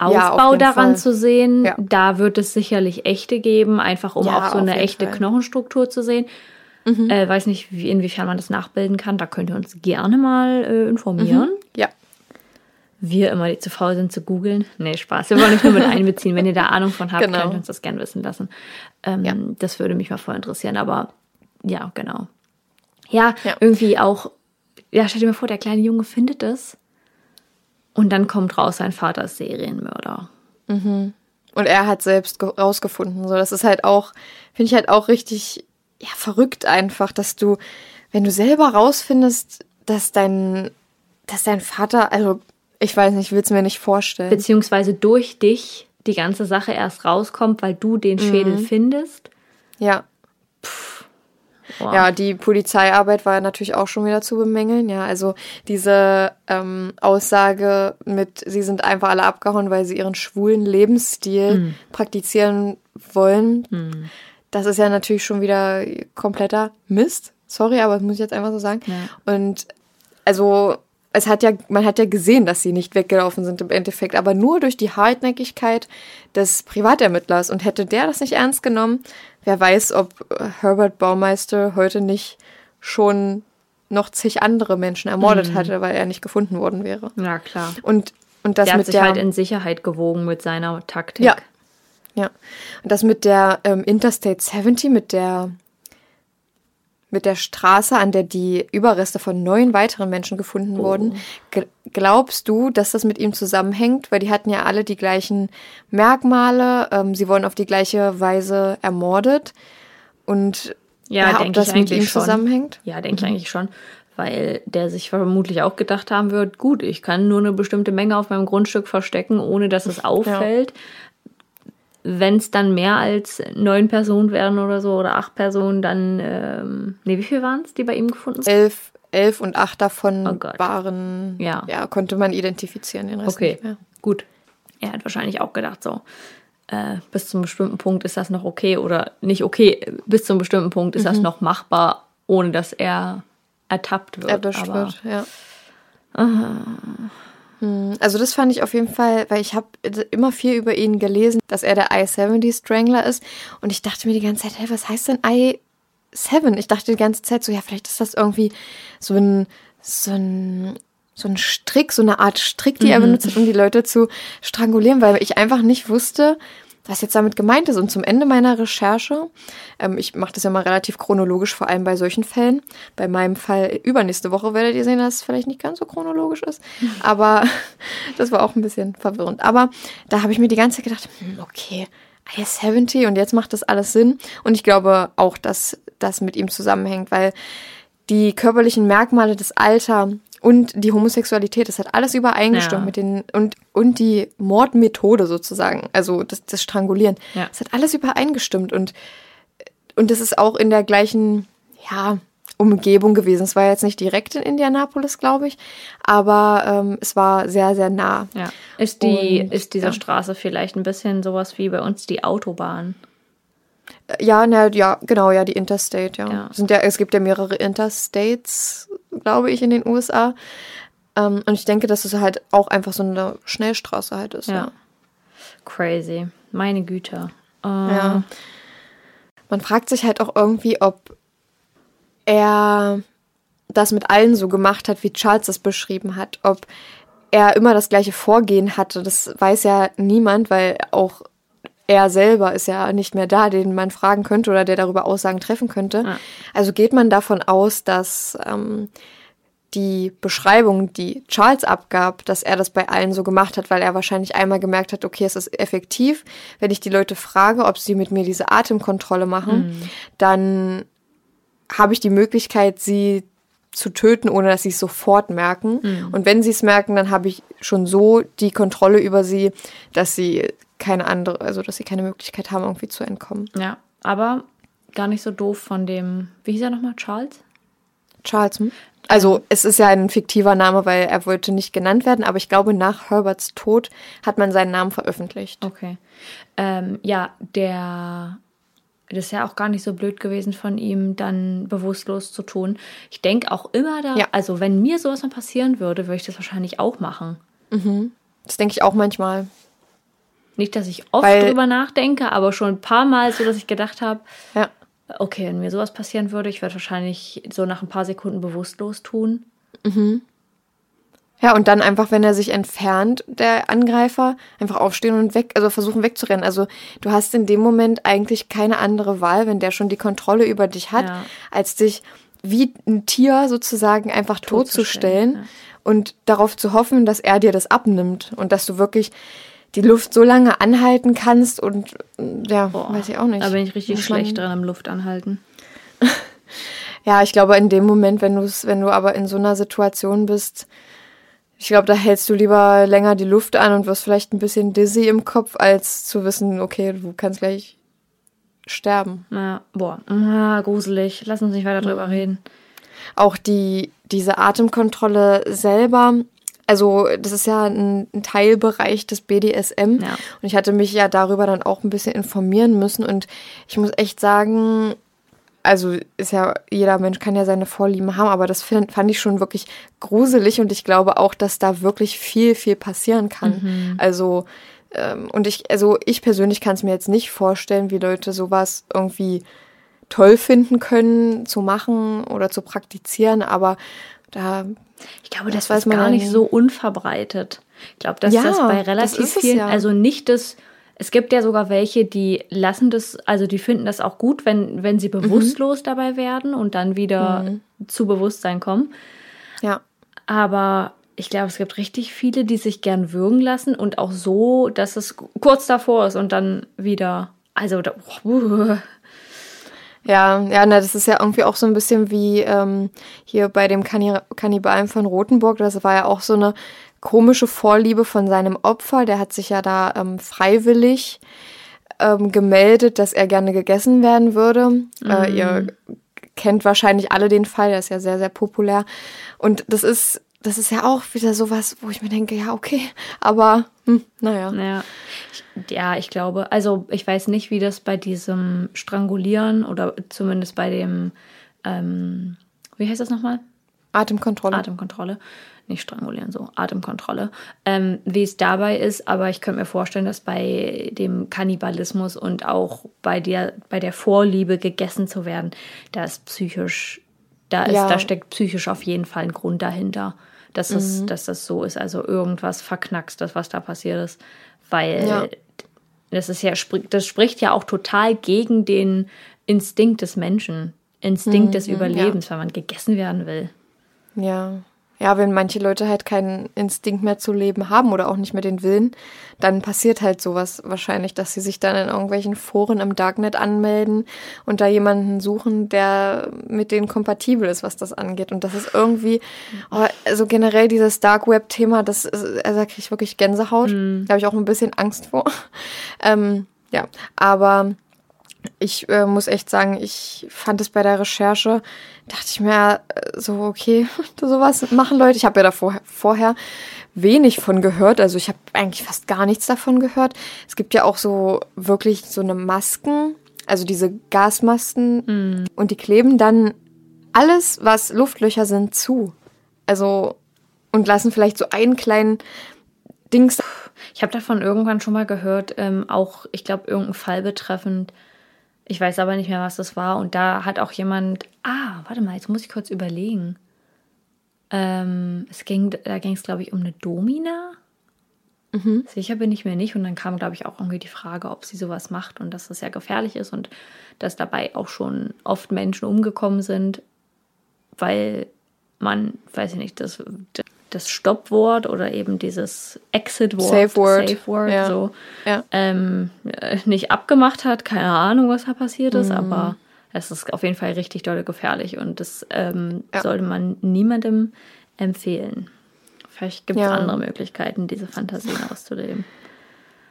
Ja, Aufbau jeden daran Fall. zu sehen, Ja. da wird es sicherlich echte geben, einfach um Ja, auch so eine echte Fall. Mhm. Knochenstruktur zu sehen. Äh, weiß nicht, wie, inwiefern man das nachbilden kann. Da könnt ihr uns gerne mal äh, informieren. Ja. Wir immer, die zu faul sind zu googeln. Nee, Spaß. Wir wollen euch nur mit einbeziehen. Wenn ihr da Ahnung von habt, Genau. könnt ihr uns das gerne wissen lassen. Ähm, Ja. Das würde mich mal voll interessieren. Aber ja, genau. Ja, Ja. irgendwie auch, ja, stell dir mal vor, der kleine Junge findet es. Und dann kommt raus, sein Vater ist Serienmörder. Und er hat selbst ge- rausgefunden. So, das ist halt auch, finde ich halt auch richtig, ja, verrückt einfach, dass du, wenn du selber rausfindest, dass dein, dass dein Vater, also ich weiß nicht, ich will es mir nicht vorstellen. Beziehungsweise durch dich die ganze Sache erst rauskommt, weil du den Schädel Mhm. findest. Ja. Boah. Ja, die Polizeiarbeit war natürlich auch schon wieder zu bemängeln. Ja, also diese ähm, Aussage mit, sie sind einfach alle abgehauen, weil sie ihren schwulen Lebensstil praktizieren wollen. Das ist ja natürlich schon wieder kompletter Mist. Sorry, aber das muss ich jetzt einfach so sagen. Ja. Und also es hat ja, man hat ja gesehen, dass sie nicht weggelaufen sind im Endeffekt, aber nur durch die Hartnäckigkeit des Privatermittlers. Und hätte der das nicht ernst genommen, wer weiß, ob Herbert Baumeister heute nicht schon noch zig andere Menschen ermordet hatte, weil er nicht gefunden worden wäre. Ja, klar. Und, und das Der hat mit sich der, halt in Sicherheit gewogen mit seiner Taktik. Ja. Ja. Und das mit der ähm, Interstate 70, mit der mit der Straße, an der die Überreste von neun weiteren Menschen gefunden wurden. G glaubst du, dass das mit ihm zusammenhängt? Weil die hatten ja alle die gleichen Merkmale, ähm, sie wurden auf die gleiche Weise ermordet. Und Ja, ob denke das mit ihm schon. zusammenhängt? Ja, denke ich eigentlich schon. Weil der sich vermutlich auch gedacht haben wird, gut, ich kann nur eine bestimmte Menge auf meinem Grundstück verstecken, ohne dass es auffällt. Wenn es dann mehr als neun Personen wären oder so oder acht Personen, dann, ähm, nee, wie viel waren es, die bei ihm gefunden sind? Elf, elf und acht davon Oh waren, Ja. ja, konnte man identifizieren, den Rest Okay, nicht mehr. gut. Er hat wahrscheinlich auch gedacht, so, äh, bis zu einem bestimmten Punkt ist das noch okay oder nicht okay, bis zu einem bestimmten Punkt ist Mhm. das noch machbar, ohne dass er ertappt wird. erwischt wird, ja. Hm, Also das fand ich auf jeden Fall, weil ich habe immer viel über ihn gelesen, dass er der I-70 Strangler ist und ich dachte mir die ganze Zeit, hey, was heißt denn I-7? Ich dachte die ganze Zeit so, ja, vielleicht ist das irgendwie so ein, so ein, so ein Strick, so eine Art Strick, die er benutzt hat, um die Leute zu strangulieren, weil ich einfach nicht wusste, was jetzt damit gemeint ist. Und zum Ende meiner Recherche, ähm, ich mache das ja mal relativ chronologisch, vor allem bei solchen Fällen. Bei meinem Fall übernächste Woche werdet ihr sehen, dass es vielleicht nicht ganz so chronologisch ist. Aber das war auch ein bisschen verwirrend. Aber da habe ich mir die ganze Zeit gedacht, hm, okay, I-70 und jetzt macht das alles Sinn. Und ich glaube auch, dass das mit ihm zusammenhängt, weil die körperlichen Merkmale, das Alter und die Homosexualität, das hat alles übereingestimmt Ja. mit den und und die Mordmethode sozusagen, also das, das Strangulieren, Ja. das hat alles übereingestimmt und und das ist auch in der gleichen ja Umgebung gewesen. Es war jetzt nicht direkt in Indianapolis, glaube ich, aber ähm, es war sehr sehr nah. ja. Ist, die, Und, ist diese. Straße vielleicht ein bisschen sowas wie bei uns die Autobahn? Ja, na, ja, genau, ja, die Interstate, ja. Ja. Sind ja. Es gibt ja mehrere Interstates, glaube ich, in den USA. Ähm, und ich denke, dass es halt auch einfach so eine Schnellstraße halt ist. Ja. Ja. Crazy. Meine Güte. Äh, ja. Man fragt sich halt auch irgendwie, ob er das mit allen so gemacht hat, wie Charles das beschrieben hat. Ob er immer das gleiche Vorgehen hatte, das weiß ja niemand, weil auch er selber ist ja nicht mehr da, den man fragen könnte oder der darüber Aussagen treffen könnte. Ja. Also geht man davon aus, dass ähm, die Beschreibung, die Charles abgab, dass er das bei allen so gemacht hat, weil er wahrscheinlich einmal gemerkt hat, okay, es ist effektiv. Wenn ich die Leute frage, ob sie mit mir diese Atemkontrolle machen, dann habe ich die Möglichkeit, sie zu töten, ohne dass sie es sofort merken. Und wenn sie es merken, dann habe ich schon so die Kontrolle über sie, dass sie keine andere, also dass sie keine Möglichkeit haben, irgendwie zu entkommen. ja. Aber gar nicht so doof von dem, wie hieß er nochmal, Charles? Charles, hm? Also es ist ja ein fiktiver Name, weil er wollte nicht genannt werden, aber ich glaube, nach Herberts Tod hat man seinen Namen veröffentlicht. Okay. Ähm, ja, der. Das ist ja auch gar nicht so blöd gewesen von ihm, dann bewusstlos zu tun. Ich denke auch immer da, Ja. also wenn mir sowas mal passieren würde, würde ich das wahrscheinlich auch machen. Das denke ich auch manchmal. Nicht, dass ich oft Weil- drüber nachdenke, aber schon ein paar Mal so, dass ich gedacht habe, Ja. okay, wenn mir sowas passieren würde, ich würde wahrscheinlich so nach ein paar Sekunden bewusstlos tun. Ja, und dann einfach, wenn er sich entfernt, der Angreifer, einfach aufstehen und weg, also versuchen wegzurennen. Also du hast in dem Moment eigentlich keine andere Wahl, wenn der schon die Kontrolle über dich hat, Ja. als dich wie ein Tier sozusagen einfach totzustellen Totzustellen, ja. und darauf zu hoffen, dass er dir das abnimmt und dass du wirklich die Luft so lange anhalten kannst und ja, weiß ich auch nicht. Da bin ich richtig schlecht dran am Luft anhalten. Ja, ich glaube, in dem Moment, wenn du es, wenn du aber in so einer Situation bist, ich glaube, da hältst du lieber länger die Luft an und wirst vielleicht ein bisschen dizzy im Kopf, als zu wissen, okay, du kannst gleich sterben. Na, boah, ah, gruselig. Lass uns nicht weiter drüber reden. Auch die, diese Atemkontrolle selber, also das ist ja ein, ein Teilbereich des BDSM. Ja. Und ich hatte mich ja darüber dann auch ein bisschen informieren müssen. Und ich muss echt sagen, also ist ja, jeder Mensch kann ja seine Vorlieben haben, aber das find, fand ich schon wirklich gruselig und ich glaube auch, dass da wirklich viel, viel passieren kann. Also, ähm, und ich, also ich persönlich kann es mir jetzt nicht vorstellen, wie Leute sowas irgendwie toll finden können, zu machen oder zu praktizieren, aber da, Ich glaube, Das das, ist gar nicht so unverbreitet. Ich glaube, dass Ja, das bei das relativ es vielen, ja. also nicht das, es gibt ja sogar welche, die lassen das, also die finden das auch gut, wenn, wenn Mhm. sie bewusstlos dabei werden und dann wieder zu Bewusstsein kommen. ja. Aber ich glaube, es gibt richtig viele, die sich gern würgen lassen und auch so, dass es kurz davor ist und dann wieder, also da, uh, Ja, ja, na, das ist ja irgendwie auch so ein bisschen wie ähm, hier bei dem Kanni Kannibalen von Rothenburg. Das war ja auch so eine komische Vorliebe von seinem Opfer. Der hat sich ja da ähm, freiwillig ähm, gemeldet, dass er gerne gegessen werden würde. Äh, ihr kennt wahrscheinlich alle den Fall, der ist ja sehr, sehr populär. Und das ist, das ist ja auch wieder sowas, wo ich mir denke, ja, okay, aber hm, naja. Ja. Ich, ja, ich glaube, also ich weiß nicht, wie das bei diesem Strangulieren oder zumindest bei dem, ähm, wie heißt das nochmal? Atemkontrolle. Atemkontrolle. Nicht strangulieren, so Atemkontrolle. Ähm, wie es dabei ist, aber ich könnte mir vorstellen, dass bei dem Kannibalismus und auch bei der, bei der Vorliebe gegessen zu werden, da ist psychisch, da ist, Ja. da steckt psychisch auf jeden Fall ein Grund dahinter, dass das, dass das so ist. Also irgendwas verknackst, das, was da passiert ist. Weil Ja. das ist ja, das spricht ja auch total gegen den Instinkt des Menschen. Instinkt des Überlebens, weil man gegessen werden will. Ja. Ja, wenn manche Leute halt keinen Instinkt mehr zu leben haben oder auch nicht mehr den Willen, dann passiert halt sowas wahrscheinlich, dass sie sich dann in irgendwelchen Foren im Darknet anmelden und da jemanden suchen, der mit denen kompatibel ist, was das angeht. Und das ist irgendwie, oh, also generell dieses Dark Web-Thema, das ist, also da kriege ich wirklich Gänsehaut. Da habe ich auch ein bisschen Angst vor. ähm, ja, aber ich äh, muss echt sagen, ich fand es bei der Recherche, dachte ich mir äh, so, okay, sowas machen Leute. Ich habe ja da vorher, vorher wenig von gehört. Also ich habe eigentlich fast gar nichts davon gehört. Es gibt ja auch so wirklich so eine Masken, also diese Gasmasken und die kleben dann alles, was Luftlöcher sind, zu. Also und lassen vielleicht so einen kleinen Dings. Ich habe davon irgendwann schon mal gehört, ähm, auch, ich glaube, irgendein Fall betreffend. Ich weiß aber nicht mehr, was das war. Und da hat auch jemand. Ah, warte mal, jetzt muss ich kurz überlegen. Ähm, es ging, da ging es, glaube ich, um eine Domina. Sicher bin ich mir nicht. Und dann kam, glaube ich, auch irgendwie die Frage, ob sie sowas macht und dass das ja gefährlich ist und dass dabei auch schon oft Menschen umgekommen sind, weil man, weiß ich nicht, das, das Stoppwort oder eben dieses Exit-Wort, Safe Word. Safe Word Ja. so, Ja. ähm, äh, nicht abgemacht hat. Keine Ahnung, was da passiert ist, Mhm. aber es ist auf jeden Fall richtig doll gefährlich und das ähm, Ja. sollte man niemandem empfehlen. Vielleicht gibt es andere Möglichkeiten, diese Fantasien auszuleben.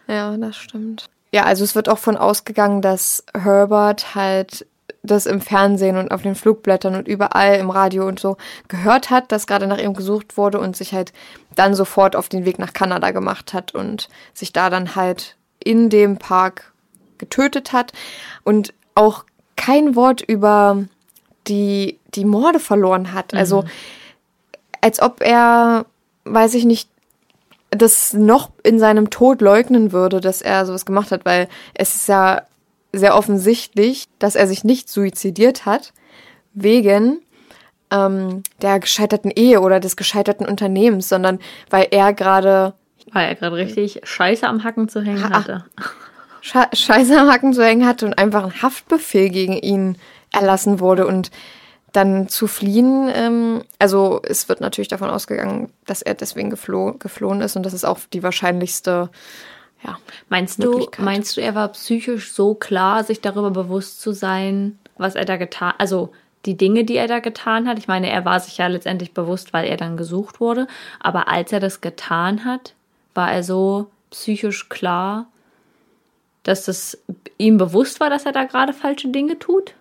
Ja, das stimmt. Ja, also es wird auch von ausgegangen, dass Herbert halt das im Fernsehen und auf den Flugblättern und überall im Radio und so gehört hat, dass gerade nach ihm gesucht wurde und sich halt dann sofort auf den Weg nach Kanada gemacht hat und sich da dann halt in dem Park getötet hat und auch kein Wort über die, die Morde verloren hat. Also als ob er, weiß ich nicht, das noch in seinem Tod leugnen würde, dass er sowas gemacht hat, weil es ist ja sehr offensichtlich, dass er sich nicht suizidiert hat, wegen ähm, der gescheiterten Ehe oder des gescheiterten Unternehmens, sondern weil er gerade Weil er gerade richtig Scheiße am Hacken zu hängen Ha- hatte. Sche Scheiße am Hacken zu hängen hatte und einfach ein Haftbefehl gegen ihn erlassen wurde und dann zu fliehen. Ähm, also es wird natürlich davon ausgegangen, dass er deswegen gefloh geflohen ist und das ist auch die wahrscheinlichste. Ja, Meinst du, meinst du, er war psychisch so klar, sich darüber bewusst zu sein, was er da getan, also die Dinge, die er da getan hat? Ich meine, er war sich ja letztendlich bewusst, weil er dann gesucht wurde. Aber als er das getan hat, war er so psychisch klar, dass es ihm bewusst war, dass er da gerade falsche Dinge tut?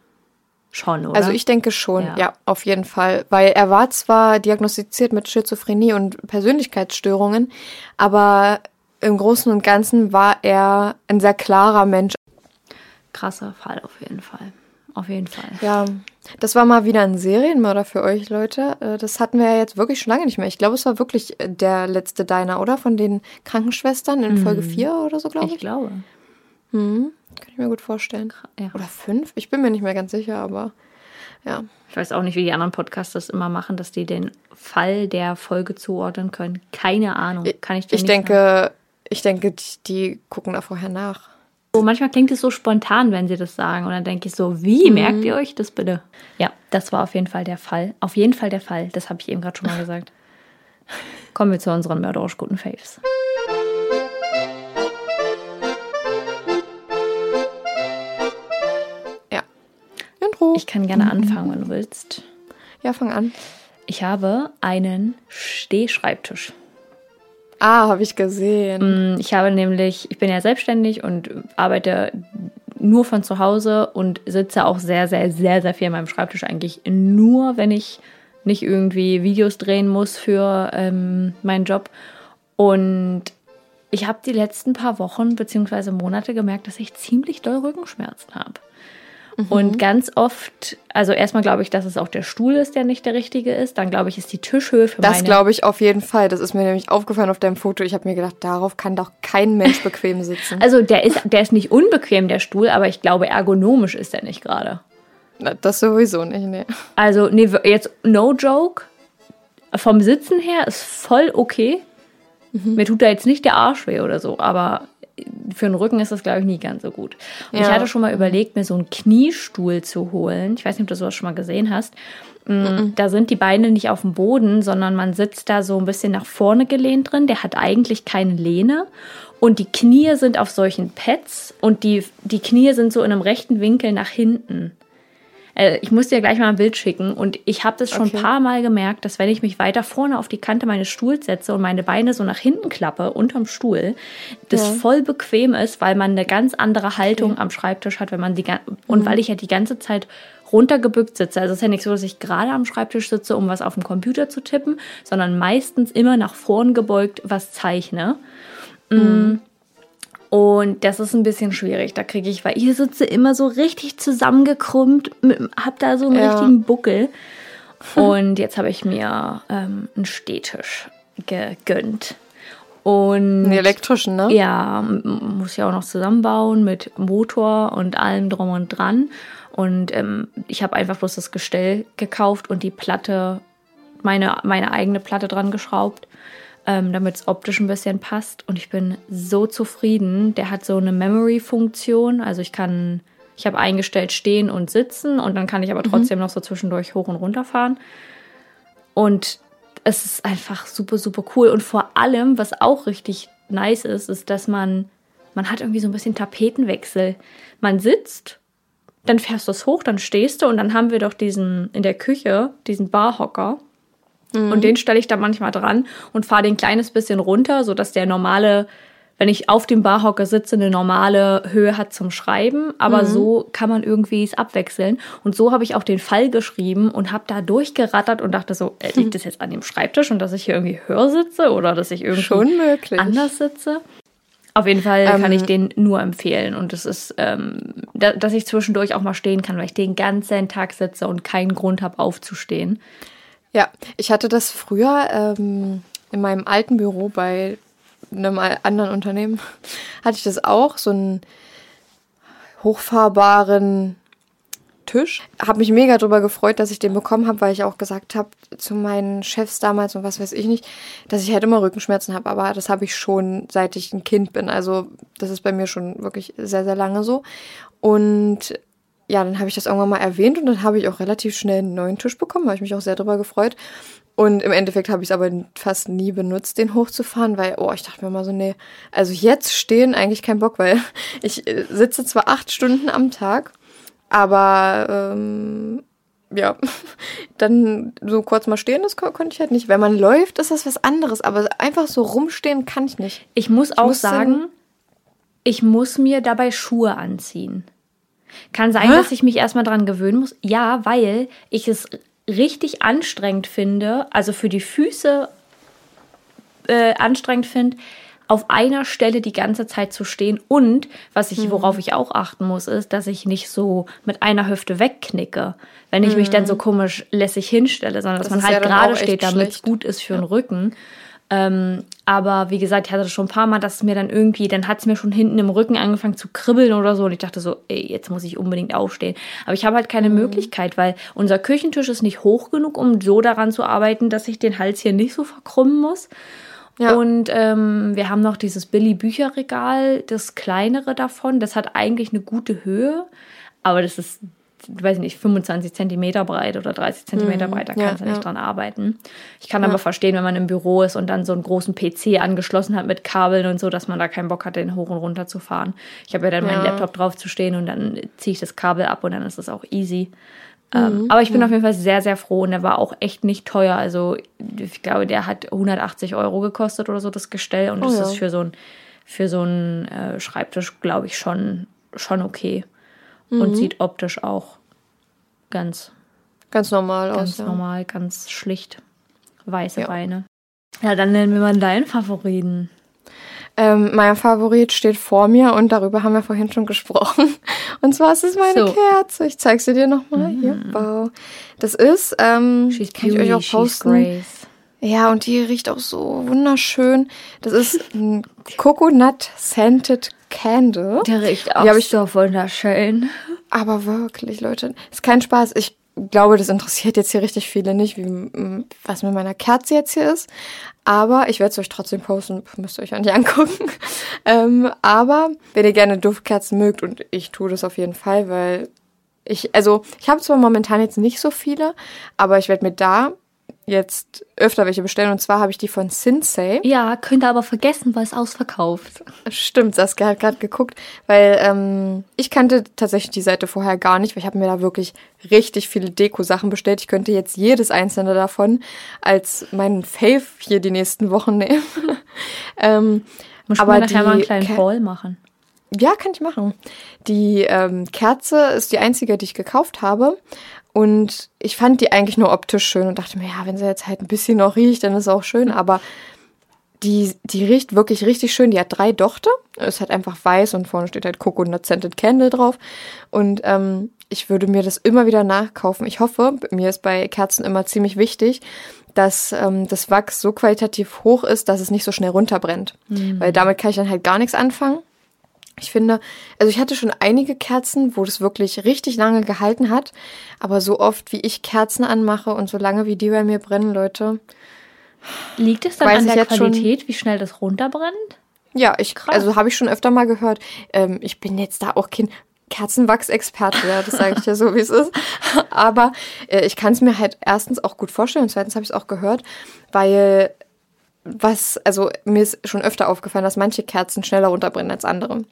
Schon, oder? Also ich denke schon, Ja. ja. auf jeden Fall. Weil er war zwar diagnostiziert mit Schizophrenie und Persönlichkeitsstörungen, aber im Großen und Ganzen war er ein sehr klarer Mensch. krasser Fall auf jeden Fall. Auf jeden Fall. Ja, das war mal wieder ein Serienmörder für euch, Leute. Äh, Das hatten wir ja jetzt wirklich schon lange nicht mehr. Ich glaube, es war wirklich äh, der letzte Diner, oder? Von den Krankenschwestern in Folge 4 oder so, glaube Ich ich. glaube. Kann ich mir gut vorstellen. Ja. Oder 5? Ich bin mir nicht mehr ganz sicher, aber ja. Ich weiß auch nicht, wie die anderen Podcasts das immer machen, dass die den Fall der Folge zuordnen können. Keine Ahnung. Kann ich dir Ich nicht sagen. Ich denke, die- die gucken da vorher nach. So, manchmal klingt es so spontan, wenn sie das sagen. Und dann denke ich so, wie merkt ihr euch das bitte? Ja, das war auf jeden Fall der Fall. Auf jeden Fall der Fall. Das habe ich eben gerade schon mal gesagt. Kommen wir zu unseren mörderisch guten Faves. Ja. Intro. Ich kann gerne anfangen, wenn du willst. ja, fang an. Ich habe einen Stehschreibtisch. Ah, habe ich gesehen. Ich habe nämlich, ich bin ja selbstständig und arbeite nur von zu Hause und sitze auch sehr, sehr, sehr, sehr viel an meinem Schreibtisch eigentlich nur, wenn ich nicht irgendwie Videos drehen muss für ähm, meinen Job. Und ich habe die letzten paar Wochen bzw. Monate gemerkt, dass ich ziemlich doll Rückenschmerzen habe. Mhm. Und ganz oft, also erstmal glaube ich, dass es auch der Stuhl ist, der nicht der richtige ist. Dann glaube ich, ist die Tischhöhe für Das glaube ich auf jeden Fall. Das ist mir nämlich aufgefallen auf deinem Foto. Ich habe mir gedacht, darauf kann doch kein Mensch bequem sitzen. Also der ist, der ist nicht unbequem, der Stuhl, aber ich glaube, ergonomisch ist er nicht gerade. Das sowieso nicht, nee. Also, nee, jetzt no joke. Vom Sitzen her ist voll okay. Mir tut da jetzt nicht der Arsch weh oder so, aber für den Rücken ist das, glaube ich, nie ganz so gut. Und ich Ja. hatte schon mal überlegt, mir so einen Kniestuhl zu holen. Ich weiß nicht, ob du sowas schon mal gesehen hast. Mm, Da sind die Beine nicht auf dem Boden, sondern man sitzt da so ein bisschen nach vorne gelehnt drin. Der hat eigentlich keine Lehne. Und die Knie sind auf solchen Pads und die, die Knie sind so in einem rechten Winkel nach hinten. Äh, Ich muss dir gleich mal ein Bild schicken und ich habe das schon Okay. ein paar Mal gemerkt, dass wenn ich mich weiter vorne auf die Kante meines Stuhls setze und meine Beine so nach hinten klappe unterm Stuhl, das voll bequem ist, weil man eine ganz andere Haltung am Schreibtisch hat, wenn man die und weil ich ja die ganze Zeit runtergebückt sitze. Also es ist ja nicht so, dass ich gerade am Schreibtisch sitze, um was auf dem Computer zu tippen, sondern meistens immer nach vorn gebeugt was zeichne. Mm. Und das ist ein bisschen schwierig. Da kriege ich, weil ich sitze immer so richtig zusammengekrümmt, mit- hab da so einen Ja. richtigen Buckel. Und jetzt habe ich mir ähm, einen Stehtisch gegönnt. Und Den elektrischen, ne? ja, muss ja auch noch zusammenbauen mit Motor und allem drum und dran. Und ähm, ich habe einfach bloß das Gestell gekauft und die Platte, meine, meine eigene Platte dran geschraubt, ähm, damit es optisch ein bisschen passt. Und ich bin so zufrieden. Der hat so eine Memory-Funktion. Also ich kann, ich habe eingestellt stehen und sitzen und dann kann ich aber trotzdem noch so zwischendurch hoch und runter fahren. Und es ist einfach super, super cool. Und vor allem, was auch richtig nice ist, ist, dass man, man hat irgendwie so ein bisschen Tapetenwechsel. Man sitzt, dann fährst du es hoch, dann stehst du und dann haben wir doch diesen, in der Küche, diesen Barhocker. Und den stelle ich da manchmal dran und fahre den ein kleines bisschen runter, sodass der normale, wenn ich auf dem Barhocker sitze, eine normale Höhe hat zum Schreiben. Aber so kann man irgendwie es abwechseln. Und so habe ich auch den Fall geschrieben und habe da durchgerattert und dachte so, äh, liegt das jetzt an dem Schreibtisch und dass ich hier irgendwie höher sitze oder dass ich irgendwie anders sitze? Auf jeden Fall kann Ähm, ich den nur empfehlen. Und es ist, ähm, da, dass ich zwischendurch auch mal stehen kann, weil ich den ganzen Tag sitze und keinen Grund habe, aufzustehen. Ja, ich hatte das früher ähm, in meinem alten Büro bei einem anderen Unternehmen, hatte ich das auch, so einen hochfahrbaren Tisch. Habe mich mega drüber gefreut, dass ich den bekommen habe, weil ich auch gesagt habe zu meinen Chefs damals und was weiß ich nicht, dass ich halt immer Rückenschmerzen habe. Aber das habe ich schon seit ich ein Kind bin. Also das ist bei mir schon wirklich sehr, sehr lange so. Und ja, dann habe ich das irgendwann mal erwähnt und dann habe ich auch relativ schnell einen neuen Tisch bekommen, habe ich mich auch sehr drüber gefreut. Und im Endeffekt habe ich es aber fast nie benutzt, den hochzufahren, weil, oh, ich dachte mir mal so, nee, also jetzt stehen eigentlich kein Bock, weil ich äh, sitze zwar acht Stunden am Tag, aber ähm, ja, dann so kurz mal stehen, das ko- konnte ich halt nicht. Wenn man läuft, ist das was anderes, aber einfach so rumstehen kann ich nicht. Ich muss auch muss sagen, sagen- ich muss mir dabei Schuhe anziehen. Kann sein, Hä? dass ich mich erstmal dran gewöhnen muss. Ja, weil ich es richtig anstrengend finde, also für die Füße äh, anstrengend finde, auf einer Stelle die ganze Zeit zu stehen. Und was ich, worauf ich auch achten muss, ist, dass ich nicht so mit einer Hüfte wegknicke, wenn ich mich dann so komisch lässig hinstelle, sondern dass. Das man ist halt ja gerade steht, damit es gut ist für den Rücken. Ähm, aber wie gesagt, ich hatte das schon ein paar Mal, dass es mir dann irgendwie, dann hat es mir schon hinten im Rücken angefangen zu kribbeln oder so. Und ich dachte so, ey, jetzt muss ich unbedingt aufstehen. Aber ich habe halt keine Mhm. Möglichkeit, weil unser Küchentisch ist nicht hoch genug, um so daran zu arbeiten, dass ich den Hals hier nicht so verkrümmen muss. Ja. Und ähm, wir haben noch dieses Billy-Bücherregal, das kleinere davon. Das hat eigentlich eine gute Höhe, aber das ist, weiß ich nicht, 25 Zentimeter breit oder 30 Zentimeter breit. Da Mhm. Ja, kannst du nicht ja. dran arbeiten. Ich kann aber verstehen, wenn man im Büro ist und dann so einen großen PC angeschlossen hat mit Kabeln und so, dass man da keinen Bock hat, den hoch und runter zu fahren. Ich habe ja dann meinen Ja. Laptop drauf zu stehen und dann ziehe ich das Kabel ab und dann ist das auch easy. Mhm. Ähm, aber ich bin auf jeden Fall sehr, sehr froh und der war auch echt nicht teuer. Also ich glaube, der hat 180 Euro gekostet oder so, das Gestell. Und das Oh ja. ist für so ein für so einen äh, Schreibtisch, glaube ich, schon, schon okay. und sieht optisch auch ganz, Ganz normal ganz aus. Ja. normal, ganz schlicht. Weiße Ja. Beine. Ja, dann nennen wir mal deinen Favoriten. Ähm, mein Favorit steht vor mir und darüber haben wir vorhin schon gesprochen. Und zwar ist es meine So. Kerze. Ich zeig sie dir nochmal. Hier, wow. Das ist, ähm, She's kann ich beauty, euch auch posten. grace. Ja, und die riecht auch so wunderschön. Das ist ein Coconut Scented Candle. Der riecht Die auch hab ich- so wunderschön. Aber wirklich, Leute, ist kein Spaß. Ich glaube, das interessiert jetzt hier richtig viele nicht, wie, was mit meiner Kerze jetzt hier ist. Aber ich werde es euch trotzdem posten, müsst ihr euch ja nicht angucken. ähm, aber wenn ihr gerne Duftkerzen mögt, und ich tue das auf jeden Fall, weil ich, also ich habe zwar momentan jetzt nicht so viele, aber ich werde mir da jetzt öfter welche bestellen. Und zwar habe ich die von Sinsei. Ja, könnt ihr aber vergessen, weil es ausverkauft. Stimmt, Saskia hat gerade geguckt, weil ähm, ich kannte tatsächlich die Seite vorher gar nicht, weil ich habe mir da wirklich richtig viele Deko-Sachen bestellt. Ich könnte jetzt jedes einzelne davon als meinen Fave hier die nächsten Wochen nehmen. ähm, Muss aber nachher mal einen kleinen Ke- Haul machen. ja, kann ich machen. Die ähm, Kerze ist die einzige, die ich gekauft habe. Und ich fand die eigentlich nur optisch schön und dachte mir, ja, wenn sie jetzt halt ein bisschen noch riecht, dann ist es auch schön. Aber die, die riecht wirklich richtig schön. Die hat drei Dochte. Es hat einfach weiß und vorne steht halt Coconut Scented Candle drauf. Und ähm, ich würde mir das immer wieder nachkaufen. Ich hoffe, mir ist bei Kerzen immer ziemlich wichtig, dass ähm, das Wachs so qualitativ hoch ist, dass es nicht so schnell runterbrennt. Weil damit kann ich dann halt gar nichts anfangen. Ich finde, also ich hatte schon einige Kerzen, wo das wirklich richtig lange gehalten hat, aber so oft wie ich Kerzen anmache und so lange wie die bei mir brennen, Leute. Liegt es dann an der jetzt schon. Qualität, wie schnell das runterbrennt? Ja, ich, also habe ich schon öfter mal gehört. Ähm, ich bin jetzt da auch kein Kerzenwachsexperte, ja, das sage ich ja so, wie es ist. Aber äh, ich kann es mir halt erstens auch gut vorstellen und zweitens habe ich es auch gehört, weil was, also mir ist schon öfter aufgefallen, dass manche Kerzen schneller runterbrennen als andere.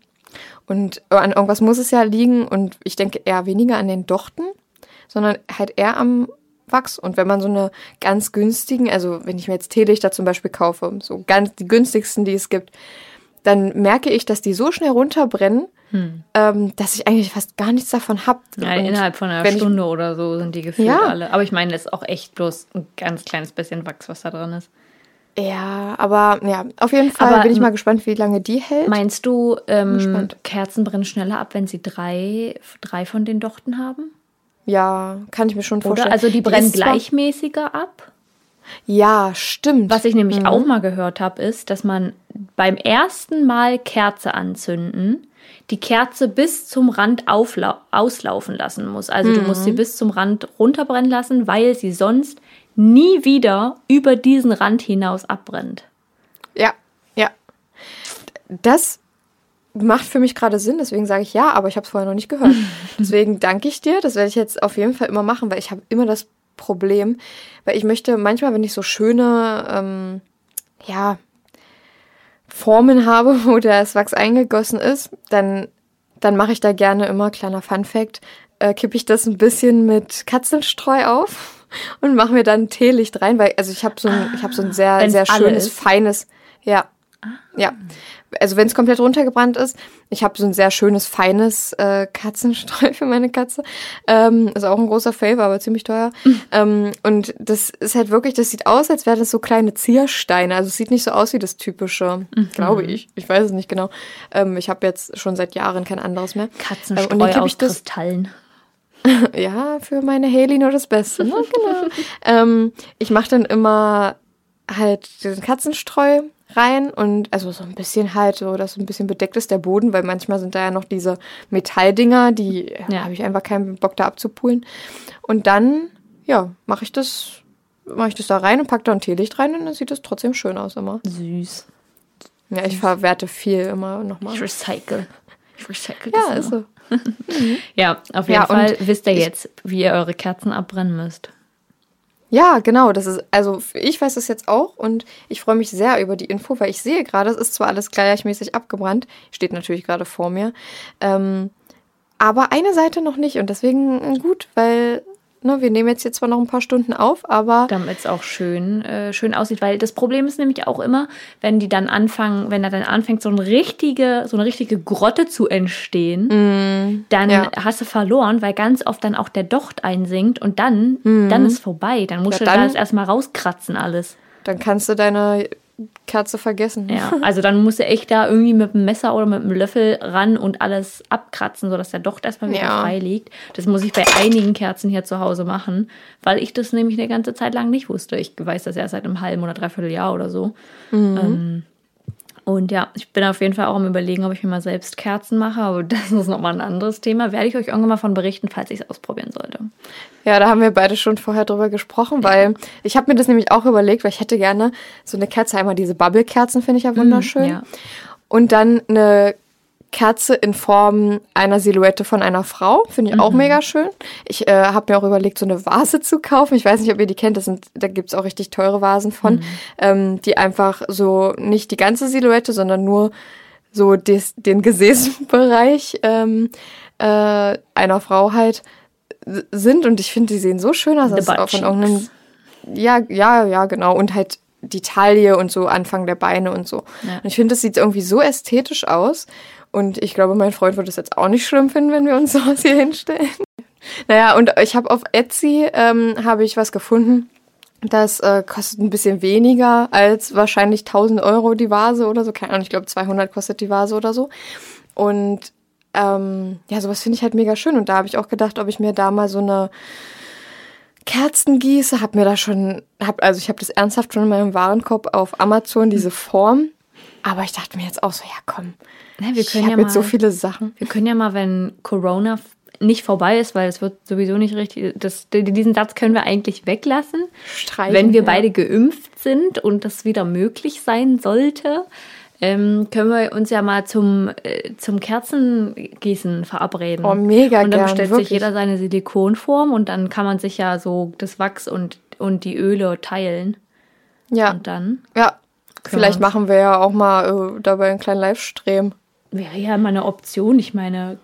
Und an irgendwas muss es ja liegen und ich denke eher weniger an den Dochten, sondern halt eher am Wachs. Und wenn man so eine ganz günstigen, also wenn ich mir jetzt Teelichter zum Beispiel kaufe, so ganz die günstigsten, die es gibt, dann merke ich, dass die so schnell runterbrennen, ähm, dass ich eigentlich fast gar nichts davon habe. Ja, innerhalb von einer wenn ich- Stunde oder so sind die gefühlt Ja. alle. Aber ich meine, das ist auch echt bloß ein ganz kleines bisschen Wachs, was da drin ist. Ja, aber ja, auf jeden Fall Aber, bin ich mal gespannt, wie lange die hält. Meinst du, ähm. Kerzen brennen schneller ab, wenn sie drei, drei von den Dochten haben? ja, kann ich mir schon vorstellen. Oder? Also die brennen zwar- gleichmäßiger ab? Ja, stimmt. Was ich nämlich auch mal gehört habe, ist, dass man beim ersten Mal Kerze anzünden die Kerze bis zum Rand auslaufen lassen muss. Also du musst sie bis zum Rand runterbrennen lassen, weil sie sonst nie wieder über diesen Rand hinaus abbrennt. Ja, ja. Das macht für mich gerade Sinn, deswegen sage ich ja, aber ich habe es vorher noch nicht gehört. Deswegen danke ich dir. Das werde ich jetzt auf jeden Fall immer machen, weil ich habe immer das Problem, weil ich möchte manchmal, wenn ich so schöne, ähm, ja, Formen habe, wo das Wachs eingegossen ist, dann, dann mache ich da gerne immer, kleiner Fun Fact, äh, kippe ich das ein bisschen mit Katzenstreu auf und mache mir dann Teelicht rein, weil, also ich habe so ein, ich habe so ein sehr, sehr schönes, feines, ja, ja. Also wenn es komplett runtergebrannt ist, ich habe so ein sehr schönes, feines äh, Katzenstreu für meine Katze. Ähm, ist auch ein großer Favor, aber ziemlich teuer. Ähm, und das ist halt wirklich, das sieht aus, als wären das so kleine Ziersteine. Also es sieht nicht so aus wie das typische, glaube ich. Ich weiß es nicht genau. Ähm, ich habe jetzt schon seit Jahren kein anderes mehr. Und Katzenstreu kipp aus ich das Kristallen. ja, für meine Haley nur das Beste. Ne? Genau. ähm, ich mache dann immer halt den Katzenstreu rein und also so ein bisschen halt so, dass so ein bisschen bedeckt ist der Boden, weil manchmal sind da ja noch diese Metalldinger, die ja. Ja. habe ich einfach keinen Bock da abzupulen. Und dann, ja, mache ich das, mache ich das da rein und pack da ein Teelicht rein und dann sieht es trotzdem schön aus immer. Süß. Ja, ich verwerte viel immer nochmal. Ich recycle. Ich recycle Ja, das ist immer. so. Ja, auf jeden Ja, und Fall wisst ihr jetzt, wie ihr eure Kerzen abbrennen müsst. Ja, genau. Das ist, also ich weiß das jetzt auch und ich freue mich sehr über die Info, weil ich sehe gerade, es ist zwar alles gleichmäßig abgebrannt, steht natürlich gerade vor mir, ähm, aber eine Seite noch nicht und deswegen gut, weil ne, wir nehmen jetzt hier zwar noch ein paar Stunden auf, aber damit es auch schön, äh, schön aussieht. Weil das Problem ist nämlich auch immer, wenn die dann anfangen, wenn da dann anfängt, so eine richtige, so eine richtige Grotte zu entstehen, dann ja. hast du verloren, weil ganz oft dann auch der Docht einsinkt und dann, dann ist vorbei. Dann musst Ja, du dann- das erstmal rauskratzen alles. dann kannst du deine Kerze vergessen. Ja, also dann musst du echt da irgendwie mit einem Messer oder mit einem Löffel ran und alles abkratzen, sodass der Docht erstmal wieder Ja. frei liegt. Das muss ich bei einigen Kerzen hier zu Hause machen, weil ich das nämlich eine ganze Zeit lang nicht wusste. Ich weiß das erst seit einem halben oder dreiviertel Jahr oder so. Ähm, und ja, ich bin auf jeden Fall auch am überlegen, ob ich mir mal selbst Kerzen mache, aber das ist nochmal ein anderes Thema. Werde ich euch irgendwann mal von berichten, falls ich es ausprobieren sollte. Ja, da haben wir beide schon vorher drüber gesprochen, weil ich habe mir das nämlich auch überlegt, weil ich hätte gerne so eine Kerze, einmal diese Bubble-Kerzen finde ich ja wunderschön. ja. Und dann eine Kerze in Form einer Silhouette von einer Frau, finde ich auch mega schön. Ich äh, habe mir auch überlegt, so eine Vase zu kaufen. Ich weiß nicht, ob ihr die kennt, das sind, da gibt's auch richtig teure Vasen von, ähm, die einfach so nicht die ganze Silhouette, sondern nur so des, den Gesäßbereich ähm, äh, einer Frau halt sind und ich finde, die sehen so schön aus. Das ist auch von irgendeinem, ja, ja, ja, genau. Und halt die Taille und so Anfang der Beine und so. Ja. Und ich finde, das sieht irgendwie so ästhetisch aus. Und ich glaube, mein Freund würde es jetzt auch nicht schlimm finden, wenn wir uns sowas hier hinstellen. Naja, und ich habe auf Etsy ähm, habe ich was gefunden. Das äh, kostet ein bisschen weniger als wahrscheinlich 1000 Euro die Vase oder so. Keine Ahnung, ich glaube 200 kostet die Vase oder so. Und ähm, ja, sowas finde ich halt mega schön. Und da habe ich auch gedacht, ob ich mir da mal so eine Kerzen gieße. Hab mir da schon, hab, also ich habe das ernsthaft schon in meinem Warenkorb auf Amazon, diese Form. Aber ich dachte mir jetzt auch so, ja komm, Ja, wir ich können habe ja mal, so viele Sachen. Wir können ja mal, wenn Corona nicht vorbei ist, weil es wird sowieso nicht richtig, das, diesen Satz können wir eigentlich weglassen. Streichen, wenn wir ja. beide geimpft sind und das wieder möglich sein sollte, ähm, können wir uns ja mal zum, äh, zum Kerzengießen verabreden. Oh, mega Und dann gern, bestellt wirklich. sich jeder seine Silikonform und dann kann man sich ja so das Wachs und, und die Öle teilen. Ja, Und dann ja. Können Vielleicht machen wir ja auch mal äh, dabei einen kleinen Livestream. wäre ja mal eine Option. Ich meine,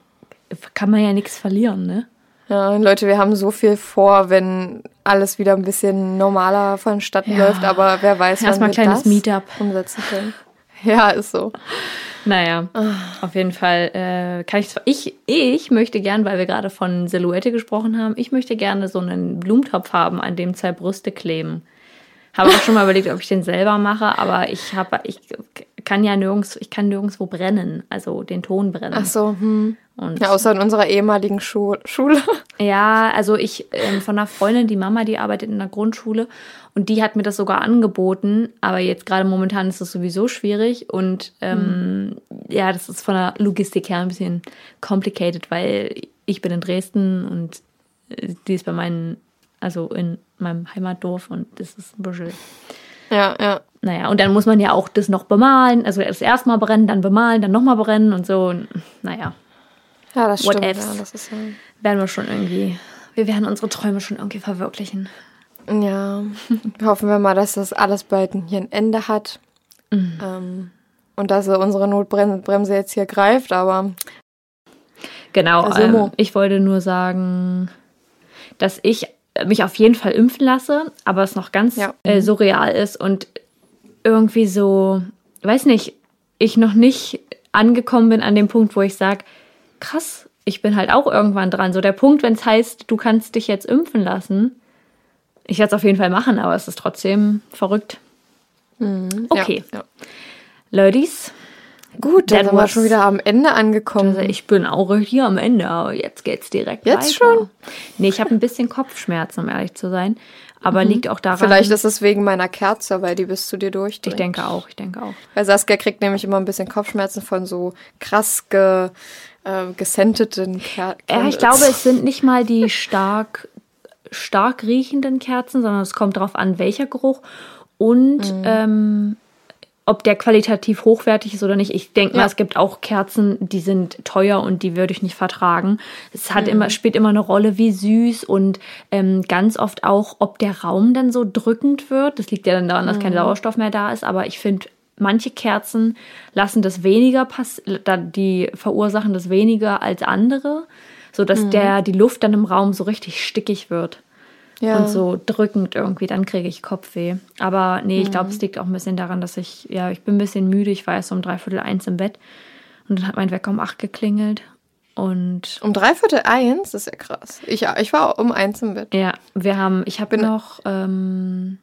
kann man ja nichts verlieren, ne? Ja, Leute, wir haben so viel vor, wenn alles wieder ein bisschen normaler vonstatten Ja. läuft, aber wer weiß, Erstmal wann wir kleines das Meetup. umsetzen können. Ja, ist so. Naja, auf jeden Fall äh, kann ich, ich, ich möchte gern, weil wir gerade von Silhouette gesprochen haben, ich möchte gerne so einen Blumentopf haben, an dem zwei Brüste kleben. Habe auch schon mal überlegt, ob ich den selber mache, aber ich habe, ich kann ja nirgends, ich kann nirgendwo brennen, also den Ton brennen. Ach so, hm. Und Ja, außer in unserer ehemaligen Schu Schule. Ja, also ich ähm, von einer Freundin, die Mama, die arbeitet in der Grundschule und die hat mir das sogar angeboten, aber jetzt gerade momentan ist das sowieso schwierig und ähm, ja, das ist von der Logistik her ein bisschen complicated, weil ich bin in Dresden und äh, die ist bei meinen, also in meinem Heimatdorf und das ist ein bisschen Ja, ja. naja, und dann muss man ja auch das noch bemalen, also das erstmal brennen, dann bemalen, dann nochmal brennen und so. Und, naja, Ja, das What stimmt. Ja, das ist, ähm, werden wir schon irgendwie, wir werden unsere Träume schon irgendwie verwirklichen. ja. hoffen wir mal, dass das alles bald hier ein Ende hat. Mhm. Ähm, und dass unsere Notbremse jetzt hier greift, aber Genau, Also, ähm, ich wollte nur sagen, dass ich mich auf jeden Fall impfen lasse, aber es noch ganz Ja. äh, surreal ist und irgendwie so, weiß nicht, ich noch nicht angekommen bin an dem Punkt, wo ich sage, krass, ich bin halt auch irgendwann dran. So der Punkt, wenn es heißt, du kannst dich jetzt impfen lassen. Ich werde es auf jeden Fall machen, aber es ist trotzdem verrückt. Okay, Ja, ja. Ladies, Gut, dann sind wir schon wieder am Ende angekommen. Also ich bin auch hier am Ende, aber jetzt geht's direkt Jetzt weiter. schon? Nee, ich habe ein bisschen Kopfschmerzen, um ehrlich zu sein. Aber liegt auch daran. Mhm. Vielleicht ist es wegen meiner Kerze, weil die bis zu dir durch. ich denke auch, ich denke auch. Weil Saskia kriegt nämlich immer ein bisschen Kopfschmerzen von so krass ge, äh, gesenteten Ker Ja, ich glaube, es sind nicht mal die stark, stark riechenden Kerzen, sondern es kommt darauf an, welcher Geruch und Mhm. ähm, ob der qualitativ hochwertig ist oder nicht. Ich denke mal, Ja. es gibt auch Kerzen, die sind teuer und die würde ich nicht vertragen. Es hat Mhm. immer, spielt immer eine Rolle, wie süß und ähm, ganz oft auch, ob der Raum dann so drückend wird. Das liegt ja dann daran, dass Mhm. kein Sauerstoff mehr da ist, aber ich finde, manche Kerzen lassen das weniger pass die verursachen das weniger als andere, so dass Mhm. der die Luft dann im Raum so richtig stickig wird. Ja. und so drückend irgendwie, dann kriege ich Kopfweh. Aber nee, ich glaube, Mhm. es liegt auch ein bisschen daran, dass ich, ja, ich bin ein bisschen müde. Ich war erst um dreiviertel eins im Bett und dann hat mein Wecker um acht geklingelt. Und Um dreiviertel eins, das ist ja krass. Ich, ich war um eins im Bett. ja, wir haben, ich habe noch, ähm,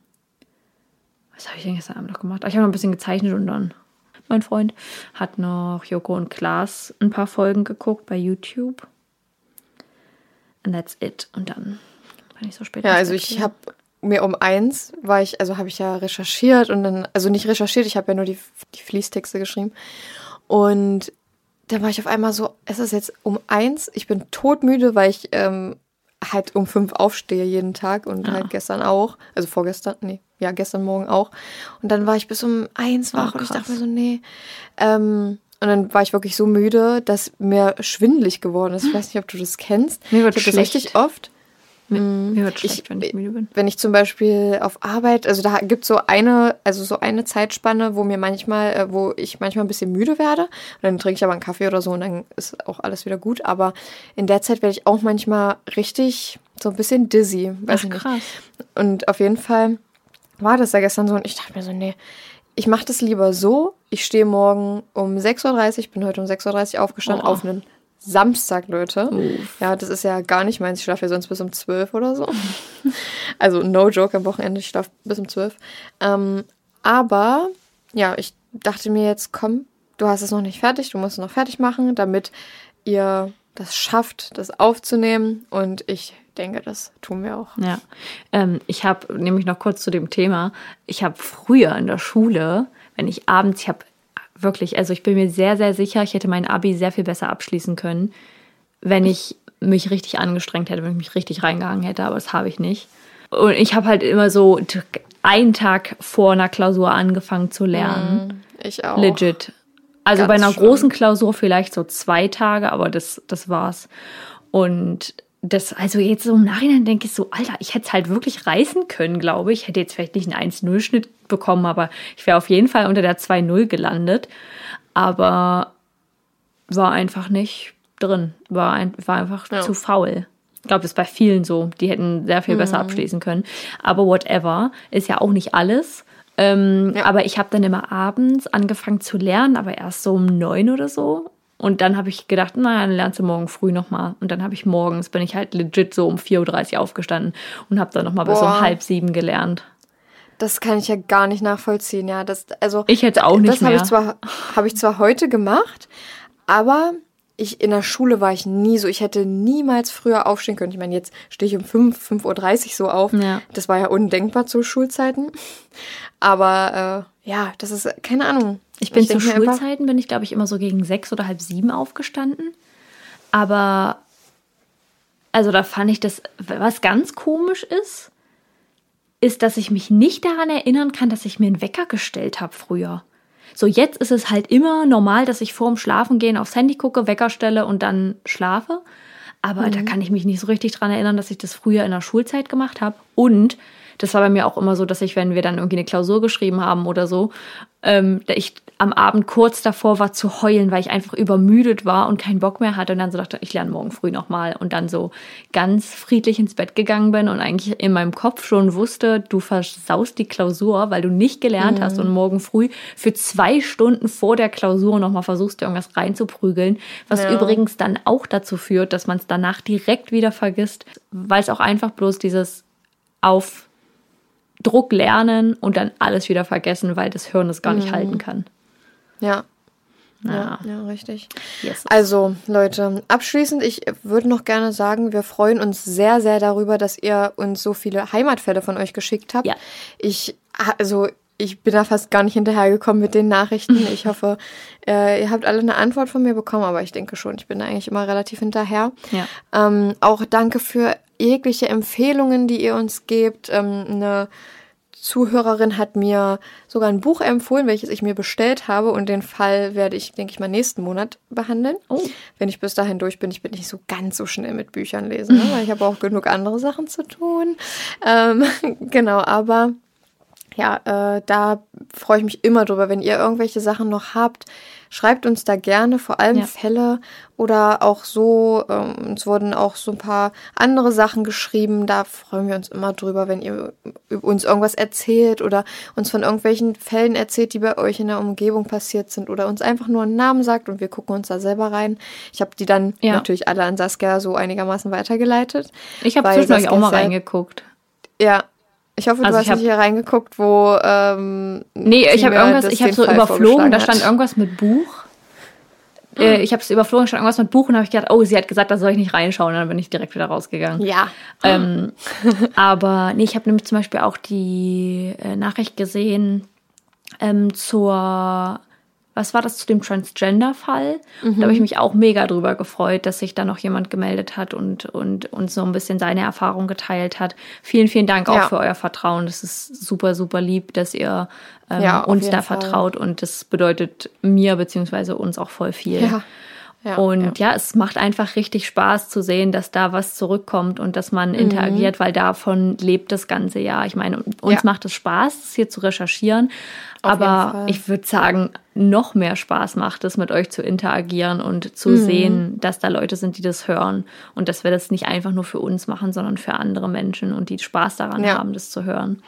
was habe ich denn gestern Abend noch gemacht? Ich habe noch ein bisschen gezeichnet und dann, mein Freund hat noch Joko und Klaas ein paar Folgen geguckt bei YouTube. And that's it. Und dann bin ich so spät. Ja, also ich habe mir um eins war ich, also habe ich ja recherchiert und dann, also nicht recherchiert, ich habe ja nur die, die Fließtexte geschrieben. Und dann war ich auf einmal so, es ist jetzt um eins, ich bin todmüde, weil ich ähm, halt um fünf aufstehe jeden Tag und halt gestern auch, also vorgestern, nee, ja, gestern Morgen auch. Und dann war ich bis um eins wach Oh, und ich dachte mir so, nee. Ähm, und dann war ich wirklich so müde, dass mir schwindelig geworden ist. Ich weiß nicht, ob du das kennst. Mir wird ich habe das richtig oft. Mir, wird Ich- schlecht, wenn ich müde bin. Wenn ich zum Beispiel auf Arbeit, also da gibt es so eine, also so eine Zeitspanne, wo mir manchmal, äh, wo ich manchmal ein bisschen müde werde. Und dann trinke ich aber einen Kaffee oder so und dann ist auch alles wieder gut. Aber in der Zeit werde ich auch manchmal richtig so ein bisschen dizzy. Weiß Ach, ich krass. Und auf jeden Fall war das ja gestern so und ich dachte mir so, nee, ich mache das lieber so. Ich stehe morgen um 6.30 Uhr, ich bin heute um 6.30 Uhr aufgestanden, Oh. auf einen Samstag, Leute. Ja, das ist ja gar nicht meins. Ich schlafe ja sonst bis um 12 oder so. also no joke am Wochenende, ich schlafe bis um 12. Ähm, aber ja, ich dachte mir jetzt, komm, du hast es noch nicht fertig, du musst es noch fertig machen, damit ihr das schafft, das aufzunehmen. Und ich denke, das tun wir auch. Ja, ähm, ich habe nämlich noch kurz zu dem Thema. Ich habe früher in der Schule, wenn ich abends, ich habe wirklich, also ich bin mir sehr, sehr sicher, ich hätte mein Abi sehr viel besser abschließen können, wenn ich mich richtig angestrengt hätte, wenn ich mich richtig reingehangen hätte, aber das habe ich nicht. Und ich habe halt immer so einen Tag vor einer Klausur angefangen zu lernen. Ich auch. Legit. Also Ganz bei einer schlimm. großen Klausur vielleicht so zwei Tage, aber das, das war's. Und das, also jetzt so im Nachhinein denke ich so, Alter, ich hätte es halt wirklich reißen können, glaube ich. Ich hätte jetzt vielleicht nicht einen 1-0-Schnitt bekommen, aber ich wäre auf jeden Fall unter der 2-0 gelandet. Aber war einfach nicht drin. War, ein, war einfach Ja. zu faul. Ich glaube, das ist bei vielen so. Die hätten sehr viel Mhm. besser abschließen können. Aber whatever, ist ja auch nicht alles. Ähm, Ja. Aber ich habe dann immer abends angefangen zu lernen, aber erst so um neun oder so. Und dann habe ich gedacht, naja, dann lernst du morgen früh nochmal. Und dann habe ich morgens, bin ich halt legit so um 4.30 Uhr aufgestanden und habe dann nochmal bis um halb sieben gelernt. Das kann ich ja gar nicht nachvollziehen, ja. Das, also, Ich hätte auch nicht das habe mehr. ich zwar habe ich zwar heute gemacht, aber ich in der Schule war ich nie so. Ich hätte niemals früher aufstehen können. Ich meine, jetzt stehe ich um 5, 5.30 Uhr so auf. Ja. Das war ja undenkbar zu Schulzeiten. Aber äh, ja, das ist, keine Ahnung. Ich bin zu denk mir einfach- Schulzeiten, bin ich glaube ich immer so gegen sechs oder halb sieben aufgestanden. Aber, also da fand ich das, was ganz komisch ist, ist, dass ich mich nicht daran erinnern kann, dass ich mir einen Wecker gestellt habe früher. So, jetzt ist es halt immer normal, dass ich vorm Schlafengehen aufs Handy gucke, Wecker stelle und dann schlafe. Aber da kann ich mich nicht so richtig dran erinnern, dass ich das früher in der Schulzeit gemacht habe. Und das war bei mir auch immer so, dass ich, wenn wir dann irgendwie eine Klausur geschrieben haben oder so, ähm, da ich am Abend kurz davor war zu heulen, weil ich einfach übermüdet war und keinen Bock mehr hatte und dann so dachte, ich lerne morgen früh nochmal und dann so ganz friedlich ins Bett gegangen bin und eigentlich in meinem Kopf schon wusste, du versaust die Klausur, weil du nicht gelernt hast und morgen früh für zwei Stunden vor der Klausur nochmal versuchst, dir irgendwas reinzuprügeln, was Ja. übrigens dann auch dazu führt, dass man es danach direkt wieder vergisst, weil es auch einfach bloß dieses auf Druck lernen und dann alles wieder vergessen, weil das Hirn es gar nicht halten kann. Ja. Ja. Ja, ja, richtig. Yes. Also, Leute, abschließend, ich würde noch gerne sagen, wir freuen uns sehr, sehr darüber, dass ihr uns so viele Heimatfälle von euch geschickt habt. Ja. Ich, also, ich bin da fast gar nicht hinterhergekommen mit den Nachrichten. Ich hoffe, äh, ihr habt alle eine Antwort von mir bekommen, aber ich denke schon, ich bin da eigentlich immer relativ hinterher. Ja. Ähm, auch danke für jegliche Empfehlungen, die ihr uns gebt. Ähm, eine Zuhörerin hat mir sogar ein Buch empfohlen, welches ich mir bestellt habe und den Fall werde ich, denke ich mal, nächsten Monat behandeln. Oh. Wenn ich bis dahin durch bin, ich bin nicht so ganz so schnell mit Büchern lesen, ne? weil ich habe auch genug andere Sachen zu tun. Ähm, genau, aber ja, äh, da freue ich mich immer drüber. Wenn ihr irgendwelche Sachen noch habt, schreibt uns da gerne, vor allem Ja. Fälle oder auch so. Ähm, uns wurden auch so ein paar andere Sachen geschrieben. Da freuen wir uns immer drüber, wenn ihr uns irgendwas erzählt oder uns von irgendwelchen Fällen erzählt, die bei euch in der Umgebung passiert sind oder uns einfach nur einen Namen sagt und wir gucken uns da selber rein. Ich habe die dann Ja. natürlich alle an Saskia so einigermaßen weitergeleitet. Ich habe zwischendurch auch mal reingeguckt. Ja. Ich hoffe, du Also hast hab- nicht hier reingeguckt, wo. Ähm, Nee, ich habe irgendwas, ich habe so Fall überflogen, da stand irgendwas mit Buch. Äh, ich habe es überflogen, stand irgendwas mit Buch und habe ich gedacht, oh, sie hat gesagt, da soll ich nicht reinschauen. Und dann bin ich direkt wieder rausgegangen. Ja. Ähm, aber nee, ich habe nämlich zum Beispiel auch die äh, Nachricht gesehen ähm, zur, was war das zu dem Transgender-Fall? Da habe ich mich auch mega drüber gefreut, dass sich da noch jemand gemeldet hat und, und, und so ein bisschen seine Erfahrung geteilt hat. Vielen, vielen Dank auch Ja. für euer Vertrauen. Das ist super, super lieb, dass ihr ähm, Ja, uns da Fall. vertraut und das bedeutet mir beziehungsweise uns auch voll viel. Ja. Ja, Und ja. es macht einfach richtig Spaß zu sehen, dass da was zurückkommt und dass man interagiert, weil davon lebt das ganze Jahr. Ich meine, uns Mhm. Ja. macht es Spaß, das hier zu recherchieren. Auf aber ich würde sagen, noch mehr Spaß macht es, mit euch zu interagieren und zu Mhm. sehen, dass da Leute sind, die das hören und dass wir das nicht einfach nur für uns machen, sondern für andere Menschen und die Spaß daran Ja. haben, das zu hören.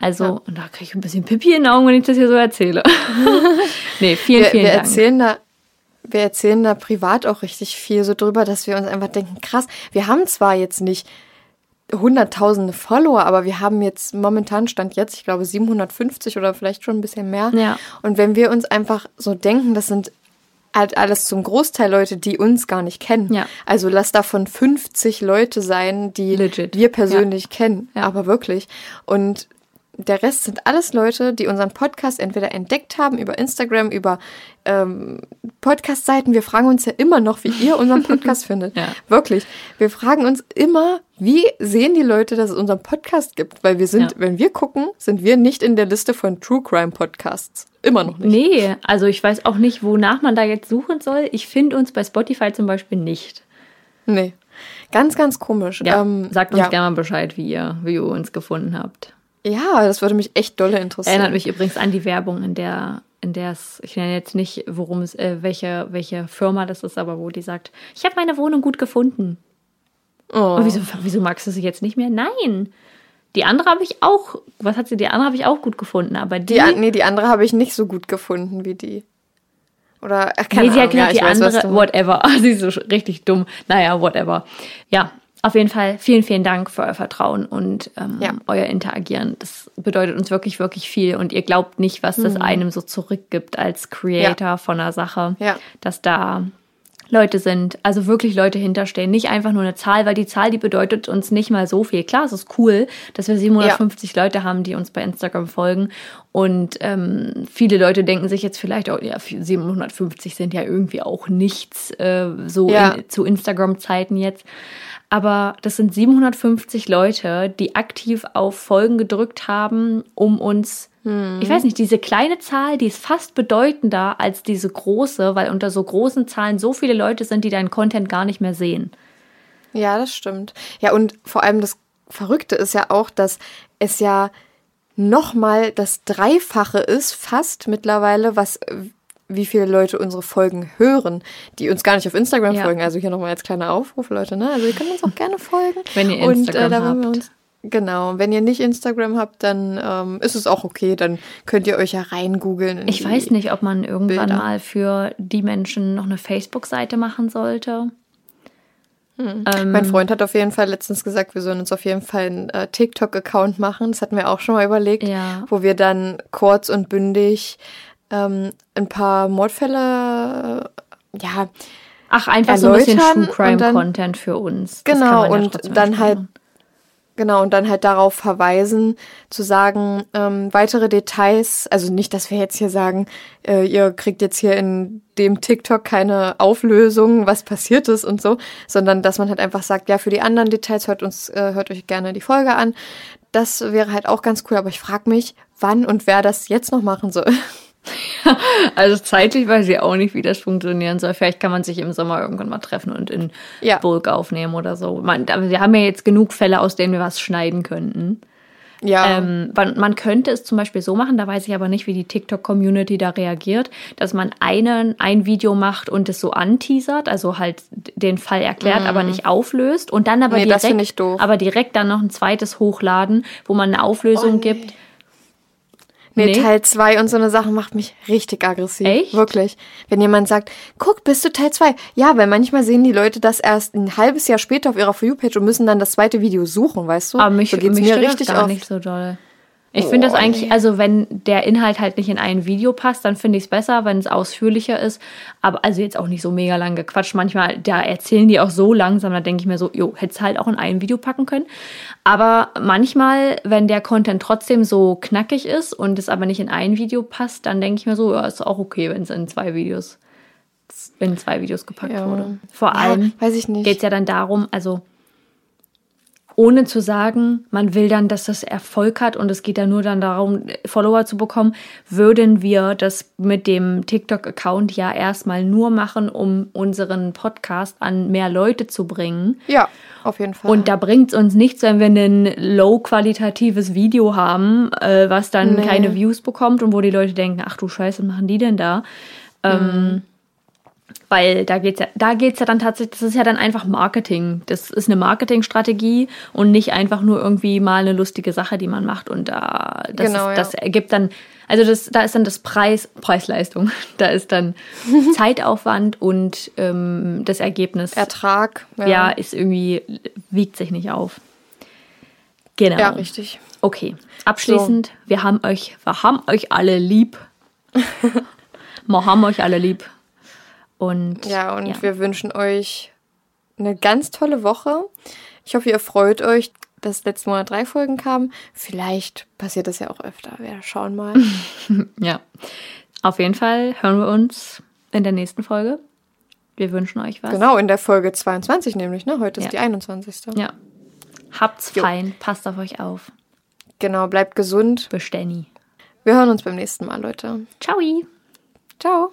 Also, und da kriege ich ein bisschen Pipi in den Augen, wenn ich das hier so erzähle. nee, vielen, wir, vielen wir Dank. erzählen da. Wir erzählen da privat auch richtig viel so drüber, dass wir uns einfach denken, krass, wir haben zwar jetzt nicht hunderttausende Follower, aber wir haben jetzt momentan stand jetzt, ich glaube 750 oder vielleicht schon ein bisschen mehr. Ja. Und wenn wir uns einfach so denken, das sind halt alles zum Großteil Leute, die uns gar nicht kennen. Ja. Also lass davon 50 Leute sein, die Legit. wir persönlich kennen, Ja. aber wirklich. Und der Rest sind alles Leute, die unseren Podcast entweder entdeckt haben über Instagram, über ähm, Podcast-Seiten. Wir fragen uns ja immer noch, wie ihr unseren Podcast findet. Ja. Wirklich. Wir fragen uns immer, wie sehen die Leute, dass es unseren Podcast gibt? Weil wir sind, Ja. wenn wir gucken, sind wir nicht in der Liste von True Crime Podcasts. Immer noch nicht. Nee, also ich weiß auch nicht, wonach man da jetzt suchen soll. Ich finde uns bei Spotify zum Beispiel nicht. Nee. Ganz, ganz komisch. Ja, Ähm, sagt uns ja. gerne mal Bescheid, wie ihr, wie ihr uns gefunden habt. Ja, das würde mich echt dolle interessieren. Erinnert mich übrigens an die Werbung, in der, in der es, ich nenne jetzt nicht, worum es, äh, welche, welche Firma das ist, aber wo die sagt, ich habe meine Wohnung gut gefunden. Oh. Und wieso, wieso magst du sie jetzt nicht mehr? Nein. Die andere habe ich auch, was hat sie, die andere habe ich auch gut gefunden, aber die, Die, nee, die andere habe ich nicht so gut gefunden wie die. Oder, ach, keine nee, sie hat Ahnung, ja, gesagt, ich die weiß, andere, whatever. Sie ist so richtig dumm. Naja, whatever. Ja, auf jeden Fall vielen, vielen Dank für euer Vertrauen und ähm, Ja. euer Interagieren. Das bedeutet uns wirklich, wirklich viel. Und ihr glaubt nicht, was das einem so zurückgibt als Creator von einer Sache. Ja. Dass da Leute sind, also wirklich Leute hinterstehen. Nicht einfach nur eine Zahl, weil die Zahl, die bedeutet uns nicht mal so viel. Klar, es ist cool, dass wir 750 Leute haben, die uns bei Instagram folgen. Und ähm, viele Leute denken sich jetzt vielleicht auch, ja, 750 sind ja irgendwie auch nichts äh, so Ja. in, zu Instagram-Zeiten jetzt. Aber das sind 750 Leute, die aktiv auf Folgen gedrückt haben, um uns, ich weiß nicht, diese kleine Zahl, die ist fast bedeutender als diese große, weil unter so großen Zahlen so viele Leute sind, die deinen Content gar nicht mehr sehen. Ja, das stimmt. Ja, und vor allem das Verrückte ist ja auch, dass es ja nochmal das Dreifache ist, fast mittlerweile, was äh, wie viele Leute unsere Folgen hören, die uns gar nicht auf Instagram Ja. folgen. Also hier nochmal als kleiner Aufruf, Leute, ne? Also ihr könnt uns auch gerne folgen. Wenn ihr Und, Instagram wollen wir habt. uns Genau, wenn ihr nicht Instagram habt, dann ähm, ist es auch okay, dann könnt ihr euch ja reingoogeln. in Ich weiß nicht, ob man irgendwann Bilder. mal für die Menschen noch eine Facebook-Seite machen sollte. Ähm, Mein Freund hat auf jeden Fall letztens gesagt, wir sollen uns auf jeden Fall einen äh, TikTok-Account machen. Das hatten wir auch schon mal überlegt, Ja. wo wir dann kurz und bündig ähm, ein paar Mordfälle, äh, ja, Ach, einfach so ein bisschen True und dann- Crime-Content für uns. Genau, ja und trotzdem dann halt. Genau, und dann halt darauf verweisen, zu sagen, ähm, weitere Details, also nicht, dass wir jetzt hier sagen, äh, ihr kriegt jetzt hier in dem TikTok keine Auflösung, was passiert ist und so, sondern dass man halt einfach sagt, ja, für die anderen Details hört uns, äh, hört euch gerne die Folge an. Das wäre halt auch ganz cool, aber ich frage mich, wann und wer das jetzt noch machen soll. Also zeitlich weiß ich auch nicht, wie das funktionieren soll. Vielleicht kann man sich im Sommer irgendwann mal treffen und in Ja. Bulk aufnehmen oder so. Man, aber wir haben ja jetzt genug Fälle, aus denen wir was schneiden könnten. Ja. Ähm, man, man könnte es zum Beispiel so machen, da weiß ich aber nicht, wie die TikTok-Community da reagiert, dass man einen, ein Video macht und es so anteasert, also halt den Fall erklärt, aber nicht auflöst und dann aber Mhm. Nee, direkt, aber direkt dann noch ein zweites hochladen, wo man eine Auflösung gibt. Nee, Nee. Teil 2 und so eine Sache macht mich richtig aggressiv. Echt? Wirklich. Wenn jemand sagt, guck, bist du Teil 2? Ja, weil manchmal sehen die Leute das erst ein halbes Jahr später auf ihrer For You-Page und müssen dann das zweite Video suchen, weißt du? Aber mich, so geht's mich mir richtig das gar oft. nicht so doll. Ich finde das eigentlich, also wenn der Inhalt halt nicht in ein Video passt, dann finde ich es besser, wenn es ausführlicher ist. Aber also jetzt auch nicht so mega lang gequatscht. Manchmal, da erzählen die auch so langsam, da denke ich mir so, jo, hätte es halt auch in ein Video packen können. Aber manchmal, wenn der Content trotzdem so knackig ist und es aber nicht in ein Video passt, dann denke ich mir so, ja, ist auch okay, wenn es in zwei Videos, in zwei Videos gepackt Ja. wurde. Vor Ja, allem weiß ich nicht. geht es ja dann darum, also ohne zu sagen, man will dann, dass das Erfolg hat und es geht dann nur dann darum, Follower zu bekommen, würden wir das mit dem TikTok-Account ja erstmal nur machen, um unseren Podcast an mehr Leute zu bringen. Ja, auf jeden Fall. Und da bringt es uns nichts, wenn wir ein low-qualitatives Video haben, äh, was dann Nee. keine Views bekommt und wo die Leute denken, ach du Scheiße, was machen die denn da? Ähm, weil da geht's ja, da geht's ja dann tatsächlich, das ist ja dann einfach Marketing. Das ist eine Marketingstrategie und nicht einfach nur irgendwie mal eine lustige Sache, die man macht. Und da, das, Genau, ist, ja. das ergibt dann, also das, da ist dann das Preis, Preis-Leistung. Da ist dann Zeitaufwand und ähm, das Ergebnis Ertrag. ja. ist irgendwie, wiegt sich nicht auf. Genau. Ja, richtig. Okay. Abschließend, wir haben euch, wir haben euch alle lieb. wir haben euch alle lieb. Und Ja, und wir wünschen euch eine ganz tolle Woche. Ich hoffe, ihr freut euch, dass letzten Monat drei Folgen kamen. Vielleicht passiert das ja auch öfter. Wir schauen mal. ja. Auf jeden Fall hören wir uns in der nächsten Folge. Wir wünschen euch was. genau, in der Folge 22 nämlich, ne? Heute ist Ja. die 21. Ja. Habt's Jo. fein, passt auf euch auf. Genau, bleibt gesund. Bestenni. Wir hören uns beim nächsten Mal, Leute. Ciao. Ciao.